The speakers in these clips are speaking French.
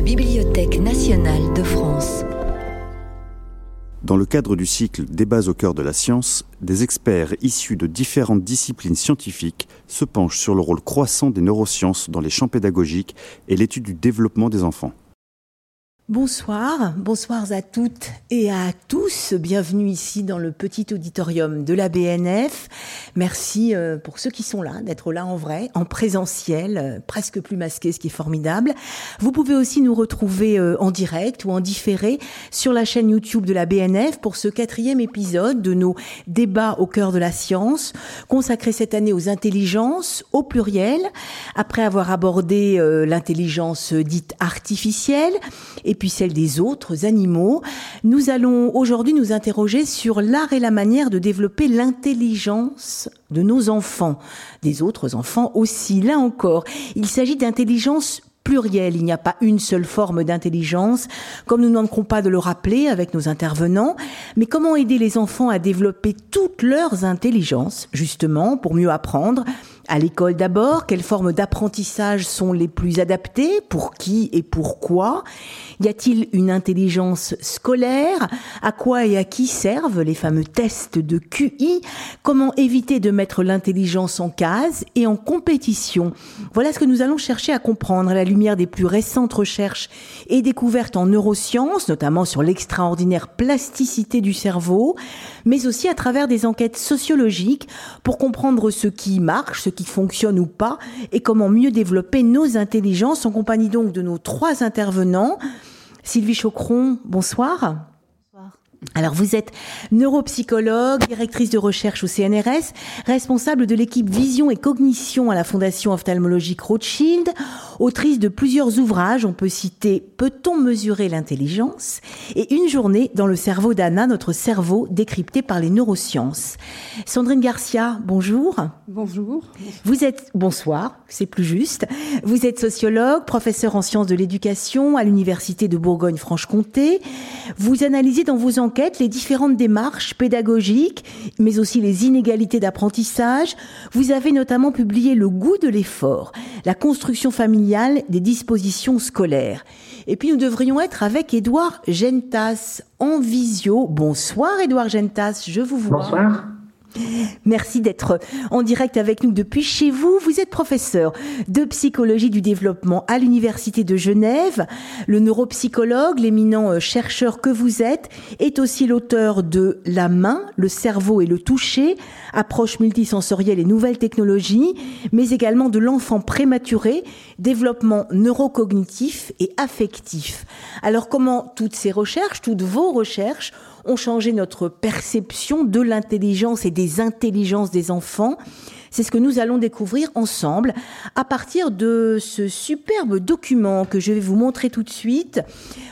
la Bibliothèque nationale de France. Dans le cadre du cycle Débats au cœur de la science, des experts issus de différentes disciplines scientifiques se penchent sur le rôle croissant des neurosciences dans les champs pédagogiques et l'étude du développement des enfants. Bonsoir, bonsoir à toutes et à tous. Bienvenue ici dans le petit auditorium de la BNF. Merci euh, pour ceux qui sont là, d'être là en vrai, en présentiel, euh, presque plus masqué, ce qui est formidable. Vous pouvez aussi nous retrouver euh, en direct ou en différé sur la chaîne YouTube de la BNF pour ce quatrième épisode de nos débats au cœur de la science, consacré cette année aux intelligences au pluriel, après avoir abordé l'intelligence dite artificielle puis celle des autres animaux. Nous allons aujourd'hui nous interroger sur l'art et la manière de développer l'intelligence de nos enfants, des autres enfants aussi. Là encore, il s'agit d'intelligence plurielle. Il n'y a pas une seule forme d'intelligence, comme nous n'en manquerons pas de le rappeler avec nos intervenants. Mais comment aider les enfants à développer toutes leurs intelligences, justement, pour mieux apprendre à l'école d'abord, quelles formes d'apprentissage sont les plus adaptées, pour qui et pourquoi? Y a-t-il une intelligence scolaire? À quoi et à qui servent les fameux tests de QI Comment éviter de mettre l'intelligence en case et en compétition? Voilà ce que nous allons chercher à comprendre à la lumière des plus récentes recherches et découvertes en neurosciences, notamment sur l'extraordinaire plasticité du cerveau, mais aussi à travers des enquêtes sociologiques pour comprendre ce qui marche, ce qui fonctionne ou pas, et comment mieux développer nos intelligences en compagnie donc de nos trois intervenants. Sylvie Chocron, bonsoir. Alors vous êtes neuropsychologue, directrice de recherche au CNRS, responsable de l'équipe Vision et Cognition à la Fondation ophtalmologique Rothschild, autrice de plusieurs ouvrages, on peut citer Peut-on mesurer l'intelligence? Et Une journée dans le cerveau d'Anna, notre cerveau décrypté par les neurosciences. Sandrine Garcia, bonjour. Bonjour. Vous êtes bonsoir, c'est plus juste. Vous êtes sociologue, professeur en sciences de l'éducation à l'université de Bourgogne-Franche-Comté. Vous analysez dans vos les différentes démarches pédagogiques, mais aussi les inégalités d'apprentissage. Vous avez notamment publié Le goût de l'effort, la construction familiale des dispositions scolaires. Et puis nous devrions être avec Édouard Gentas en visio. Bonsoir Édouard Gentas, je vous vois. Bonsoir. Merci d'être en direct avec nous depuis chez vous. Vous êtes professeur de psychologie du développement à l'Université de Genève. Le neuropsychologue, l'éminent euh, chercheur que vous êtes, est aussi l'auteur de La main, le cerveau et le toucher, approche multisensorielle et nouvelles technologies, mais également de l'enfant prématuré, développement neurocognitif et affectif. Alors comment toutes ces recherches, toutes vos recherches ont changé notre perception de l'intelligence et des intelligences des enfants. C'est ce que nous allons découvrir ensemble à partir de ce superbe document que je vais vous montrer tout de suite,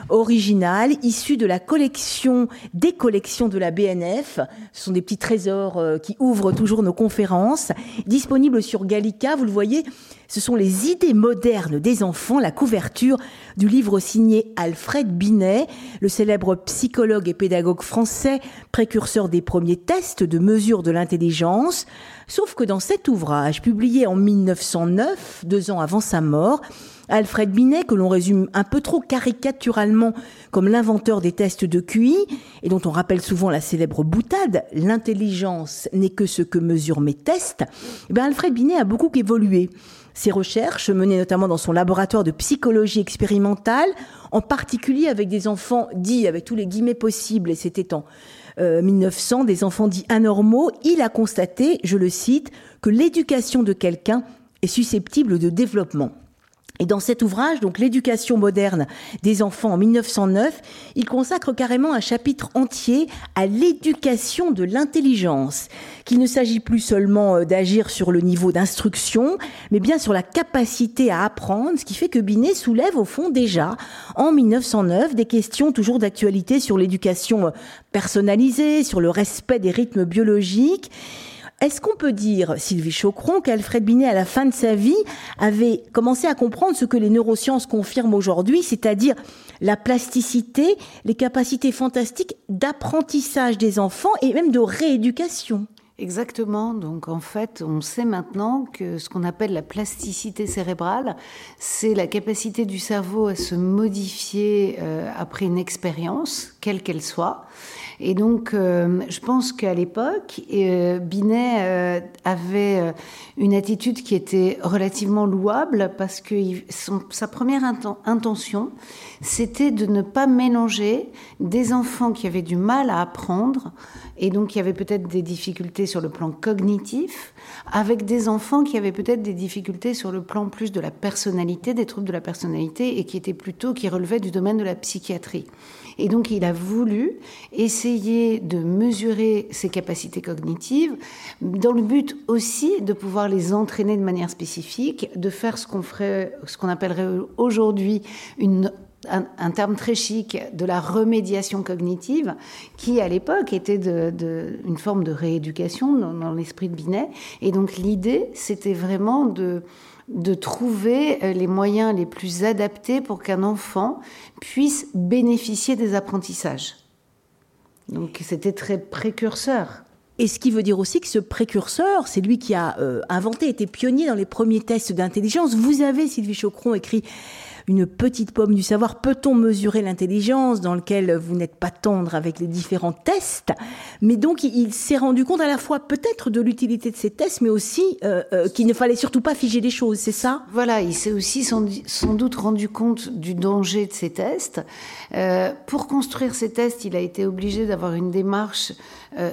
original, issu de la collection des collections de la BNF. Ce sont des petits trésors euh, qui ouvrent toujours nos conférences, disponibles sur Gallica. Vous le voyez, ce sont les idées modernes des enfants, la couverture du livre signé Alfred Binet, le célèbre psychologue et pédagogue français, précurseur des premiers tests de mesure de l'intelligence. Sauf que dans cet ouvrage, publié en 1909, deux ans avant sa mort, Alfred Binet, que l'on résume un peu trop caricaturalement comme l'inventeur des tests de QI, et dont on rappelle souvent la célèbre boutade, l'intelligence n'est que ce que mesurent mes tests, eh Alfred Binet a beaucoup évolué. Ses recherches, menées notamment dans son laboratoire de psychologie expérimentale, en particulier avec des enfants dits, avec tous les guillemets possibles, et c'était en 1900, euh, des enfants dits anormaux, il a constaté, je le cite, que l'éducation de quelqu'un est susceptible de développement. Et dans cet ouvrage, donc l'éducation moderne des enfants en 1909, il consacre carrément un chapitre entier à l'éducation de l'intelligence, qu'il ne s'agit plus seulement euh, d'agir sur le niveau d'instruction, mais bien sur la capacité à apprendre, ce qui fait que Binet soulève au fond déjà en 1909 des questions toujours d'actualité sur l'éducation euh, personnalisée, sur le respect des rythmes biologiques. Est-ce qu'on peut dire, Sylvie Chocron, qu'Alfred Binet, à la fin de sa vie, avait commencé à comprendre ce que les neurosciences confirment aujourd'hui, c'est-à-dire la plasticité, les capacités fantastiques d'apprentissage des enfants et même de rééducation? Exactement. Donc en fait, on sait maintenant que ce qu'on appelle la plasticité cérébrale, c'est la capacité du cerveau à se modifier euh, après une expérience, quelle qu'elle soit. Et donc, euh, je pense qu'à l'époque, euh, Binet euh, avait une attitude qui était relativement louable parce que sa première intention, c'était de ne pas mélanger des enfants qui avaient du mal à apprendre et donc qui avaient peut-être des difficultés sur le plan cognitif, avec des enfants qui avaient peut-être des difficultés sur le plan plus de la personnalité, des troubles de la personnalité, et qui étaient plutôt, qui relevaient du domaine de la psychiatrie. Et donc, il a voulu essayer de mesurer ses capacités cognitives dans le but aussi de pouvoir les entraîner de manière spécifique, de faire ce qu'on ferait, ce qu'on appellerait aujourd'hui un, terme très chic de la remédiation cognitive, qui à l'époque était une forme de rééducation dans l'esprit de Binet. Et donc l'idée, c'était vraiment de, de trouver euh, les moyens les plus adaptés pour qu'un enfant puisse bénéficier des apprentissages. Donc c'était très précurseur. Et ce qui veut dire aussi que ce précurseur, c'est lui qui a euh, inventé, été pionnier dans les premiers tests d'intelligence. Vous avez, Sylvie Chocron, écrit une petite pomme du savoir. Peut-on mesurer l'intelligence dans lequel vous n'êtes pas tendre avec les différents tests? Mais donc, il, s'est rendu compte à la fois peut-être de l'utilité de ces tests, mais aussi euh, euh, qu'il ne fallait surtout pas figer les choses, c'est ça? Voilà, il s'est aussi sans, doute rendu compte du danger de ces tests. Euh, pour construire ces tests, il a été obligé d'avoir une démarche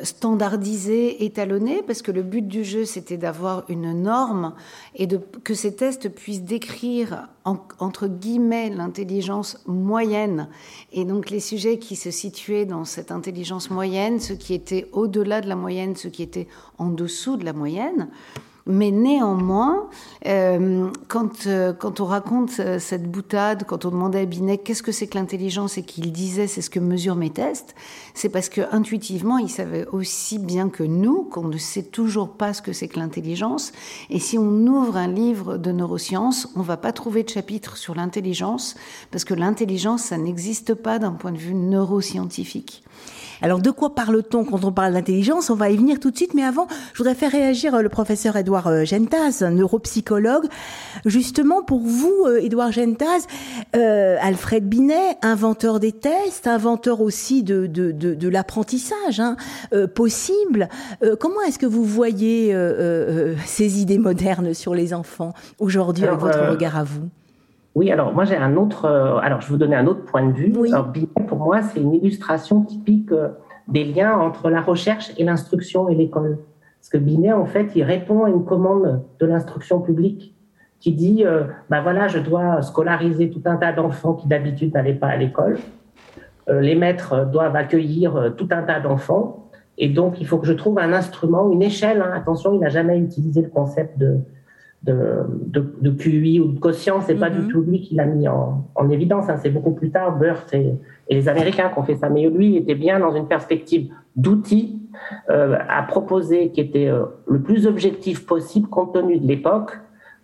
standardisée, étalonnée, parce que le but du jeu, c'était d'avoir une norme et de, que ces tests puissent décrire entre guillemets l'intelligence moyenne et donc les sujets qui se situaient dans cette intelligence moyenne, ceux qui étaient au-delà de la moyenne, ceux qui étaient en dessous de la moyenne. Mais néanmoins, euh, quand, euh, quand on raconte euh, cette boutade, quand on demandait à Binet qu'est-ce que c'est que l'intelligence et qu'il disait c'est ce que mesurent mes tests, c'est parce que intuitivement il savait aussi bien que nous qu'on ne sait toujours pas ce que c'est que l'intelligence. Et si on ouvre un livre de neurosciences, on va pas trouver de chapitre sur l'intelligence parce que l'intelligence ça n'existe pas d'un point de vue neuroscientifique. Alors de quoi parle-t-on quand on parle d'intelligence? On va y venir tout de suite, mais avant, je voudrais faire réagir euh, le professeur Edouard euh, Gentaz, un neuropsychologue. Justement, pour vous, Edouard euh, Gentaz, Alfred Binet, inventeur des tests, inventeur aussi de, de, de, l'apprentissage hein, possible, comment est-ce que vous voyez ces idées modernes sur les enfants aujourd'hui avec votre regard à vous? Oui, alors moi j'ai un autre. Euh, alors je vais vous donner un autre point de vue. Binet, pour moi, c'est une illustration typique euh, des liens entre la recherche et l'instruction et l'école. Parce que Binet, en fait, il répond à une commande de l'instruction publique qui dit euh, ben voilà, je dois scolariser tout un tas d'enfants qui d'habitude n'allaient pas à l'école. les maîtres doivent accueillir tout un tas d'enfants. Et donc, il faut que je trouve un instrument, une échelle. Hein. Attention, il n'a jamais utilisé le concept de, de, de, QI ou de quotient, c'est pas du mhm. tout lui qui l'a mis en, en évidence. Hein. C'est beaucoup plus tard, Burt et, les Américains qui ont fait ça. Mais lui était bien dans une perspective d'outils euh, à proposer qui était euh, le plus objectif possible compte tenu de l'époque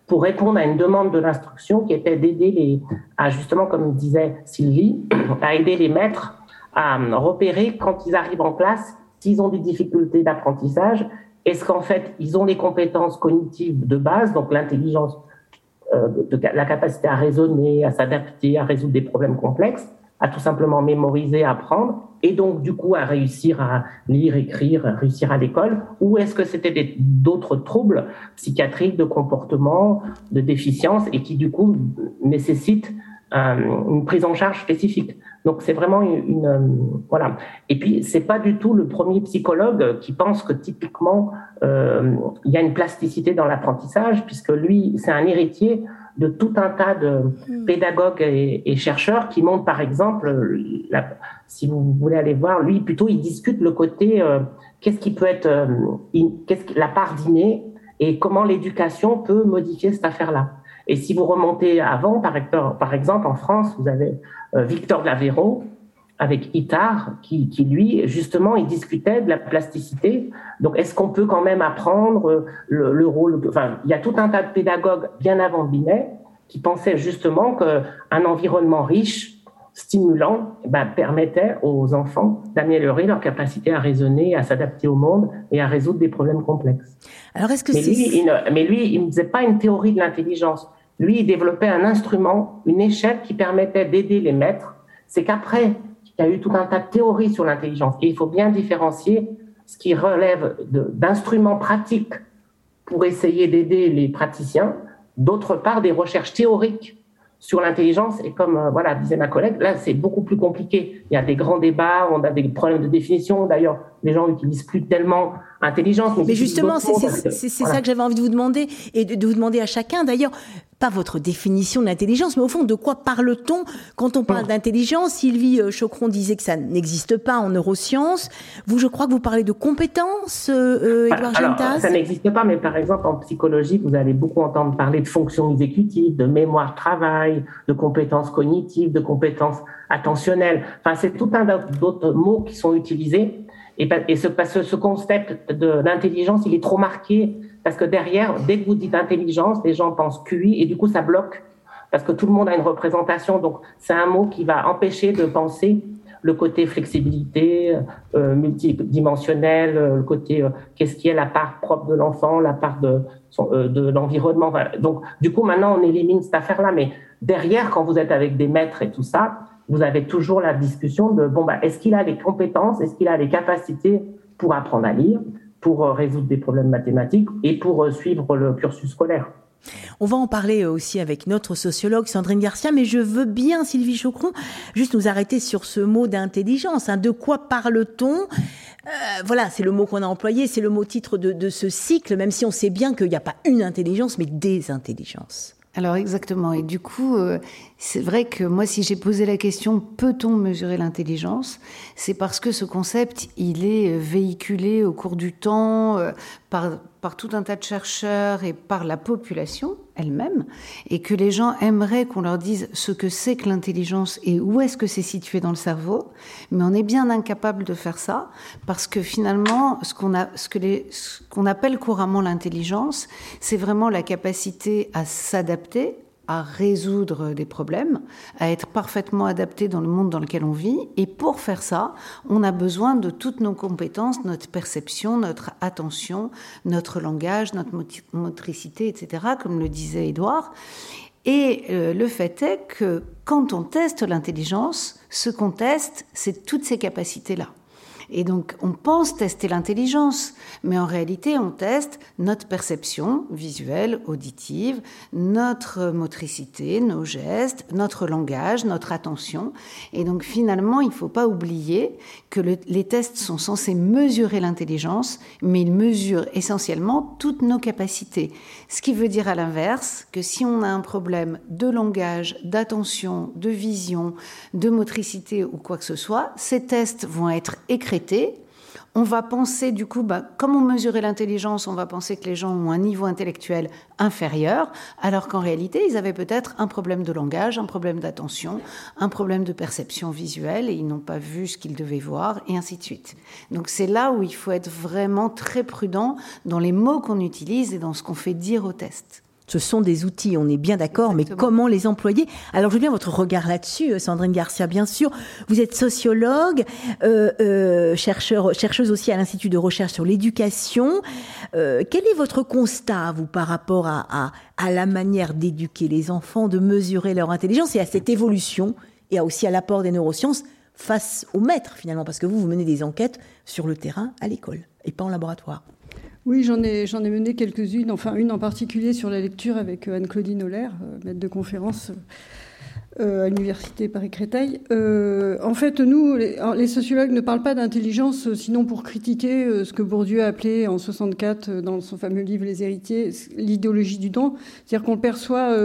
pour répondre à une demande de l'instruction qui était d'aider les, à justement, comme disait Sylvie, à aider les maîtres à repérer quand ils arrivent en classe s'ils ont des difficultés d'apprentissage est-ce qu'en fait, ils ont les compétences cognitives de base, donc l'intelligence, euh, la capacité à raisonner, à s'adapter, à résoudre des problèmes complexes, à tout simplement mémoriser, apprendre, et donc du coup à réussir à lire, écrire, à réussir à l'école, ou est-ce que c'était d'autres troubles psychiatriques, de comportement, de déficience, et qui du coup nécessitent une prise en charge spécifique. Donc c'est vraiment une, euh, voilà. Et puis c'est pas du tout le premier psychologue qui pense que typiquement euh, il y a une plasticité dans l'apprentissage puisque lui c'est un héritier de tout un tas de hmm. pédagogues et, chercheurs qui montrent par exemple la, si vous voulez aller voir lui plutôt il discute le côté euh, qu'est-ce qui peut être qu'est-ce la part d'inné et comment l'éducation peut modifier cette affaire là. Et si vous remontez avant, par, exemple, en France, vous avez euh, Victor de l'Aveyron avec Itard, qui, qui, lui, justement, il discutait de la plasticité. Donc, est-ce qu'on peut quand même apprendre euh, le, le, rôle Enfin, il y a tout un tas de pédagogues bien avant Binet qui pensaient justement qu'un environnement riche stimulant eh ben, permettait aux enfants d'améliorer leur capacité à raisonner, à s'adapter au monde et à résoudre des problèmes complexes. Alors est-ce que mais, lui, il ne, mais lui, il ne faisait pas une théorie de l'intelligence. Lui, il développait un instrument, une échelle qui permettait d'aider les maîtres. C'est qu'après, il y a eu tout un tas de théories sur l'intelligence. Et il faut bien différencier ce qui relève d'instruments pratiques pour essayer d'aider les praticiens, d'autre part des recherches théoriques sur l'intelligence. Et comme euh, voilà disait ma collègue, là c'est beaucoup plus compliqué. Il y a des grands débats, on a des problèmes de définition. D'ailleurs, les gens n'utilisent plus tellement intelligence. Mais, justement, c'est ça que j'avais envie de vous demander et de, vous demander à chacun. D'ailleurs, pas votre définition de l'intelligence, mais au fond, de quoi parle-t-on quand on parle d'intelligence? Sylvie euh, Chocron disait que ça n'existe pas en neurosciences. Vous, je crois que vous parlez de compétences, euh, Edouard Alors, Ça n'existe pas, mais par exemple, en psychologie, vous allez beaucoup entendre parler de fonctions exécutives, de mémoire travail, de compétences cognitives, de compétences attentionnelles. Enfin, c'est tout un d'autres mots qui sont utilisés et, ce, ce concept d'intelligence, il est trop marqué parce que derrière, dès que vous dites intelligence, les gens pensent QI et du coup, ça bloque parce que tout le monde a une représentation. Donc, c'est un mot qui va empêcher de penser le côté flexibilité euh, multidimensionnel, euh, le côté euh, qu'est-ce qui est la part propre de l'enfant, la part de, euh, de l'environnement. Donc, du coup, maintenant, on élimine cette affaire-là. Mais derrière, quand vous êtes avec des maîtres et tout ça, vous avez toujours la discussion de bon, bah, est-ce qu'il a les compétences, est-ce qu'il a les capacités pour apprendre à lire, pour euh, résoudre des problèmes mathématiques et pour euh, suivre le cursus scolaire. On va en parler euh, aussi avec notre sociologue Sandrine Garcia, mais je veux bien, Sylvie Chocron, juste nous arrêter sur ce mot d'intelligence. Hein. De quoi parle-t-on? Voilà, c'est le mot qu'on a employé, c'est le mot titre de, de ce cycle, même si on sait bien qu'il n'y a pas une intelligence, mais des intelligences. Alors exactement. Et du coup, euh, c'est vrai que moi, si j'ai posé la question peut-on mesurer l'intelligence, c'est parce que ce concept, il est euh, véhiculé au cours du temps euh, par, tout un tas de chercheurs et par la population elle-même, et que les gens aimeraient qu'on leur dise ce que c'est que l'intelligence et où est-ce que c'est situé dans le cerveau, mais on est bien incapable de faire ça parce que finalement, ce qu'on appelle couramment l'intelligence, c'est vraiment la capacité à s'adapter à résoudre des problèmes, à être parfaitement adapté dans le monde dans lequel on vit. Et pour faire ça, on a besoin de toutes nos compétences, notre perception, notre attention, notre langage, notre motricité, etc., comme le disait Édouard. Et euh, le fait est que quand on teste l'intelligence, ce qu'on teste, c'est toutes ces capacités-là. Et donc, on pense tester l'intelligence, mais en réalité, on teste notre perception visuelle, auditive, notre motricité, nos gestes, notre langage, notre attention. Et donc, finalement, il ne faut pas oublier que les tests sont censés mesurer l'intelligence, mais ils mesurent essentiellement toutes nos capacités. Ce qui veut dire à l'inverse que si on a un problème de langage, d'attention, de vision, de motricité ou quoi que ce soit, ces tests vont être écrits on va penser, du coup, bah, comme on mesurait l'intelligence, on va penser que les gens ont un niveau intellectuel inférieur, alors qu'en réalité, ils avaient peut-être un problème de langage, un problème d'attention, un problème de perception visuelle, et ils n'ont pas vu ce qu'ils devaient voir, et ainsi de suite. Donc c'est là où il faut être vraiment très prudent dans les mots qu'on utilise et dans ce qu'on fait dire au test. Ce sont des outils, on est bien d'accord, mais comment les employer? Alors, je veux bien votre regard là-dessus, euh, Sandrine Garcia, bien sûr. Vous êtes sociologue, euh, euh, chercheur, chercheuse aussi à l'Institut de recherche sur l'éducation. quel est votre constat, vous, par rapport à, à la manière d'éduquer les enfants, de mesurer leur intelligence et à cette évolution, et aussi à l'apport des neurosciences face aux maîtres, finalement, parce que vous, vous menez des enquêtes sur le terrain, à l'école, et pas en laboratoire. Oui, j'en ai, mené quelques-unes, enfin une en particulier sur la lecture avec euh, Anne-Claudine Holler, euh, maître de conférence euh, à l'université Paris-Créteil. en fait, nous, les, sociologues ne parlent pas d'intelligence, sinon pour critiquer ce que Bourdieu a appelé en 64 dans son fameux livre Les héritiers, l'idéologie du don. C'est-à-dire qu'on perçoit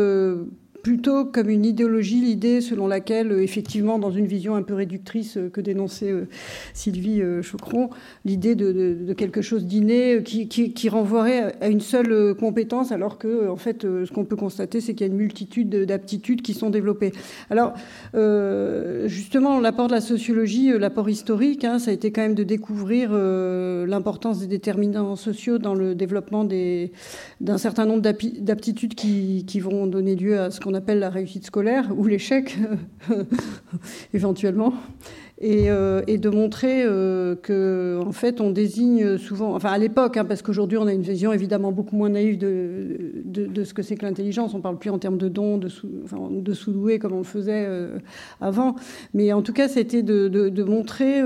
plutôt comme une idéologie, l'idée selon laquelle, euh, effectivement, dans une vision un peu réductrice euh, que dénonçait euh, Sylvie Chocron, l'idée de, quelque chose d'inné qui, renvoierait à une seule compétence, alors que, en fait, ce qu'on peut constater, c'est qu'il y a une multitude d'aptitudes qui sont développées. Alors, justement, l'apport de la sociologie, l'apport historique, hein, ça a été quand même de découvrir l'importance des déterminants sociaux dans le développement d'un certain nombre d'aptitudes qui, qui vont donner lieu à ce qu'on appelle la réussite scolaire ou l'échec, éventuellement. Et, de montrer que en fait on désigne souvent, enfin à l'époque, hein, parce qu'aujourd'hui on a une vision évidemment beaucoup moins naïve de, de, ce que c'est que l'intelligence. On parle plus en termes de dons, de, sous, enfin, de sous-doués comme on le faisait avant, mais en tout cas c'était de, montrer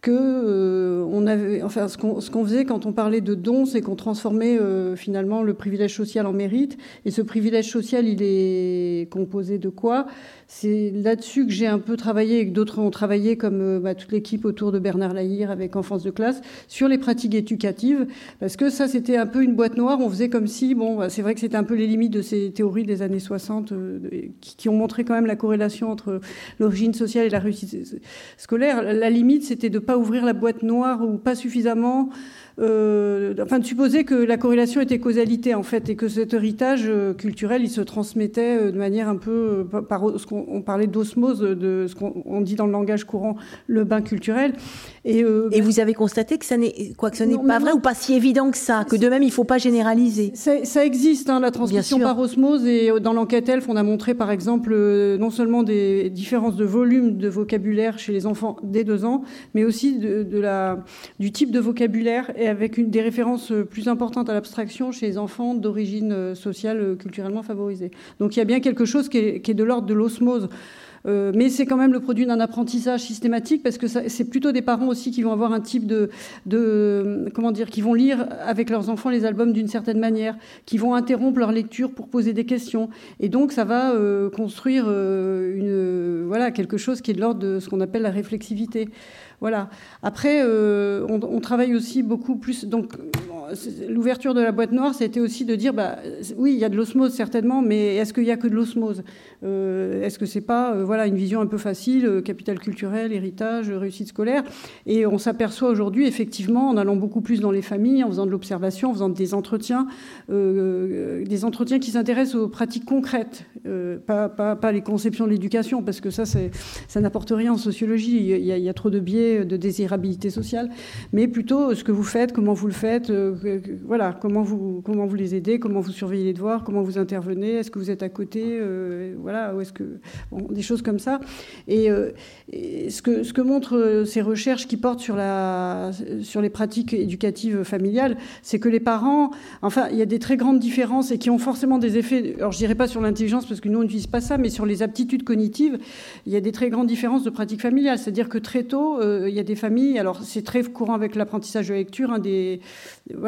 que euh, on avait, enfin, ce qu'on faisait quand on parlait de dons, c'est qu'on transformait euh, finalement le privilège social en mérite. Et ce privilège social, il est composé de quoi? C'est là-dessus que j'ai un peu travaillé et que d'autres ont travaillé, comme euh, bah, toute l'équipe autour de Bernard Lahire avec Enfance de classe, sur les pratiques éducatives, parce que ça, c'était un peu une boîte noire. On faisait comme si, bon, bah, c'est vrai que c'était un peu les limites de ces théories des années 60 euh, qui, ont montré quand même la corrélation entre l'origine sociale et la réussite scolaire. La limite, c'était de ne pas ouvrir la boîte noire ou pas suffisamment euh, enfin de supposer que la corrélation était causalité en fait et que cet héritage euh, culturel il se transmettait euh, de manière un peu par ce qu'on parlait d'osmose de ce qu'on dit dans le langage courant le bain culturel. Et, et vous avez constaté que ça n'est quoi que ce n'est pas vrai ou pas si évident que ça que de même il faut pas généraliser? Ça, existe hein, la transmission par osmose et dans l'enquête ELF on a montré par exemple non seulement des différences de volume de vocabulaire chez les enfants dès deux ans mais aussi de, de la du type de vocabulaire et avec des références euh, plus importantes à l'abstraction chez les enfants d'origine euh, sociale euh, culturellement favorisée. Donc il y a bien quelque chose qui est, de l'ordre de l'osmose. mais c'est quand même le produit d'un apprentissage systématique parce que c'est plutôt des parents aussi qui vont avoir un type de, comment dire, qui vont lire avec leurs enfants les albums d'une certaine manière, qui vont interrompre leur lecture pour poser des questions, et donc ça va construire quelque chose qui est de l'ordre de ce qu'on appelle la réflexivité. Voilà. Après, euh, on, travaille aussi beaucoup plus. Donc, l'ouverture de la boîte noire, c'était aussi de dire, bah, oui, il y a de l'osmose certainement, mais est-ce qu'il y a que de l'osmose? Euh, Est-ce que c'est pas, euh, voilà, une vision un peu facile, capital culturel, héritage, réussite scolaire? Et on s'aperçoit aujourd'hui, effectivement, en allant beaucoup plus dans les familles, en faisant de l'observation, en faisant des entretiens, des entretiens qui s'intéressent aux pratiques concrètes, pas, les conceptions de l'éducation, parce que ça, ça n'apporte rien en sociologie. Il y a trop de biais de désirabilité sociale, mais plutôt ce que vous faites, comment vous le faites, euh, voilà, comment vous, comment vous les aidez, comment vous surveillez les devoirs, comment vous intervenez, est-ce que vous êtes à côté, euh, voilà, ou est-ce que. Bon, des choses comme ça. Et, euh, ce, que, ce que montrent ces recherches qui portent sur, la, sur les pratiques éducatives familiales, c'est que les parents, enfin, il y a des très grandes différences et qui ont forcément des effets, alors je dirais pas sur l'intelligence parce que nous on n'utilise pas ça, mais sur les aptitudes cognitives, il y a des très grandes différences de pratiques familiales. C'est-à-dire que très tôt, il y a des familles, alors c'est très courant avec l'apprentissage de lecture, hein, des, voilà,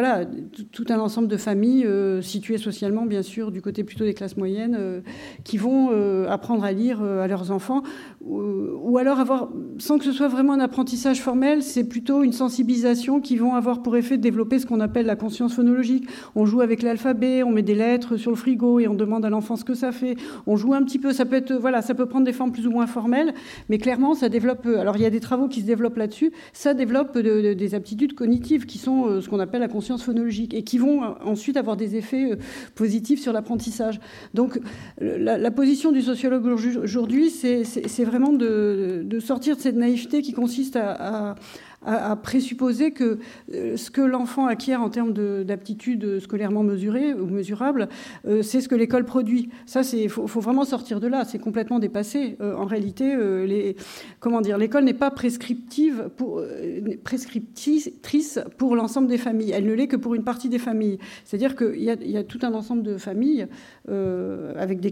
tout un ensemble de familles euh, situées socialement, bien sûr, du côté plutôt des classes moyennes, euh, qui vont euh, apprendre à lire à leurs enfants, ou, alors avoir, sans que ce soit vraiment un apprentissage formel, c'est plutôt une sensibilisation qui vont avoir pour effet de développer ce qu'on appelle la conscience phonologique. On joue avec l'alphabet, on met des lettres sur le frigo et on demande à l'enfant ce que ça fait. On joue un petit peu, ça peut être, voilà, ça peut prendre des formes plus ou moins formelles, mais clairement, ça développe. Alors il y a des travaux qui se développent là-dessus, ça développe des aptitudes cognitives qui sont ce qu'on appelle la conscience phonologique et qui vont euh, ensuite avoir des effets euh, positifs sur l'apprentissage. Donc la, position du sociologue aujourd'hui, c'est vraiment de, sortir de cette naïveté qui consiste à, présupposer que euh, ce que l'enfant acquiert en termes d'aptitudes scolairement mesurées ou mesurables, euh, c'est ce que l'école produit. Ça, c'est faut, vraiment sortir de là. C'est complètement dépassé. Euh, en réalité, les, comment dire, l'école n'est pas prescriptive prescriptrice pour l'ensemble des familles. Elle ne l'est que pour une partie des familles. C'est-à-dire qu'il y, a tout un ensemble de familles avec des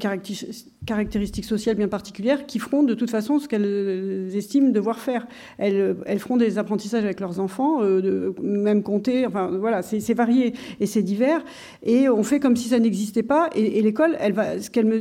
caractéristiques sociales bien particulières qui feront de toute façon ce qu'elles estiment devoir faire. Elles feront des apprentissages avec leurs enfants, euh, même compter, enfin voilà, c'est varié et c'est divers. Et on fait comme si ça n'existait pas. Et, l'école, elle va,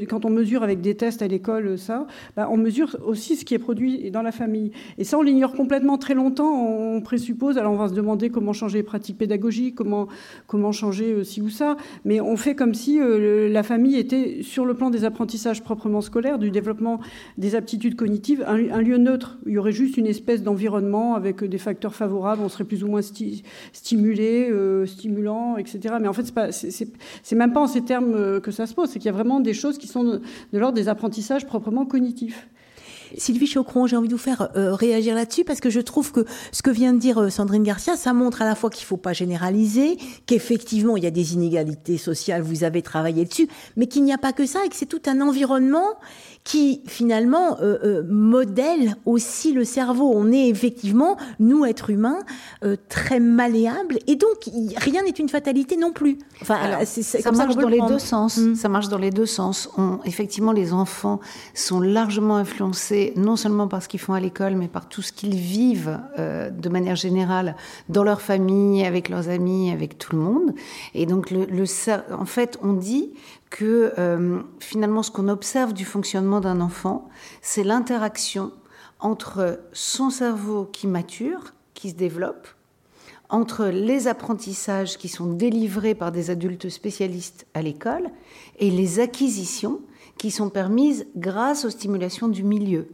quand on mesure avec des tests à l'école, ça, bah, on mesure aussi ce qui est produit dans la famille. Et ça, on l'ignore complètement très longtemps. On présuppose, alors on va se demander comment changer les pratiques pédagogiques, comment, comment changer euh, ci ou ça. Mais on fait comme si euh, la famille était, sur le plan des apprentissages proprement scolaires, du développement des aptitudes cognitives, un, un lieu neutre. Il y aurait juste une espèce d'environnement avec des facteurs favorables, on serait plus ou moins stimulé, euh, stimulant, etc. Mais en fait, c'est même pas en ces termes euh, que ça se pose. C'est qu'il y a vraiment des choses qui sont de, l'ordre des apprentissages proprement cognitifs. Sylvie Chocron, j'ai envie de vous faire euh, réagir là-dessus parce que je trouve que ce que vient de dire Sandrine Garcia, ça montre à la fois qu'il faut pas généraliser, qu'effectivement il y a des inégalités sociales, vous avez travaillé dessus, mais qu'il n'y a pas que ça et que c'est tout un environnement qui finalement euh, euh, modèle aussi le cerveau. On est effectivement, nous êtres humains, euh, très malléables et donc rien n'est une fatalité non plus. Enfin, ça marche dans les deux sens. Mmh. Ça marche dans les deux sens. On, effectivement, les enfants sont largement influencés non seulement par ce qu'ils font à l'école, mais par tout ce qu'ils vivent de manière générale dans leur famille, avec leurs amis, avec tout le monde. Et donc, le, le en fait, on dit que euh, finalement ce qu'on observe du fonctionnement d'un enfant, c'est l'interaction entre son cerveau qui mature, qui se développe, entre les apprentissages qui sont délivrés par des adultes spécialistes à l'école et les acquisitions qui sont permises grâce aux stimulations du milieu.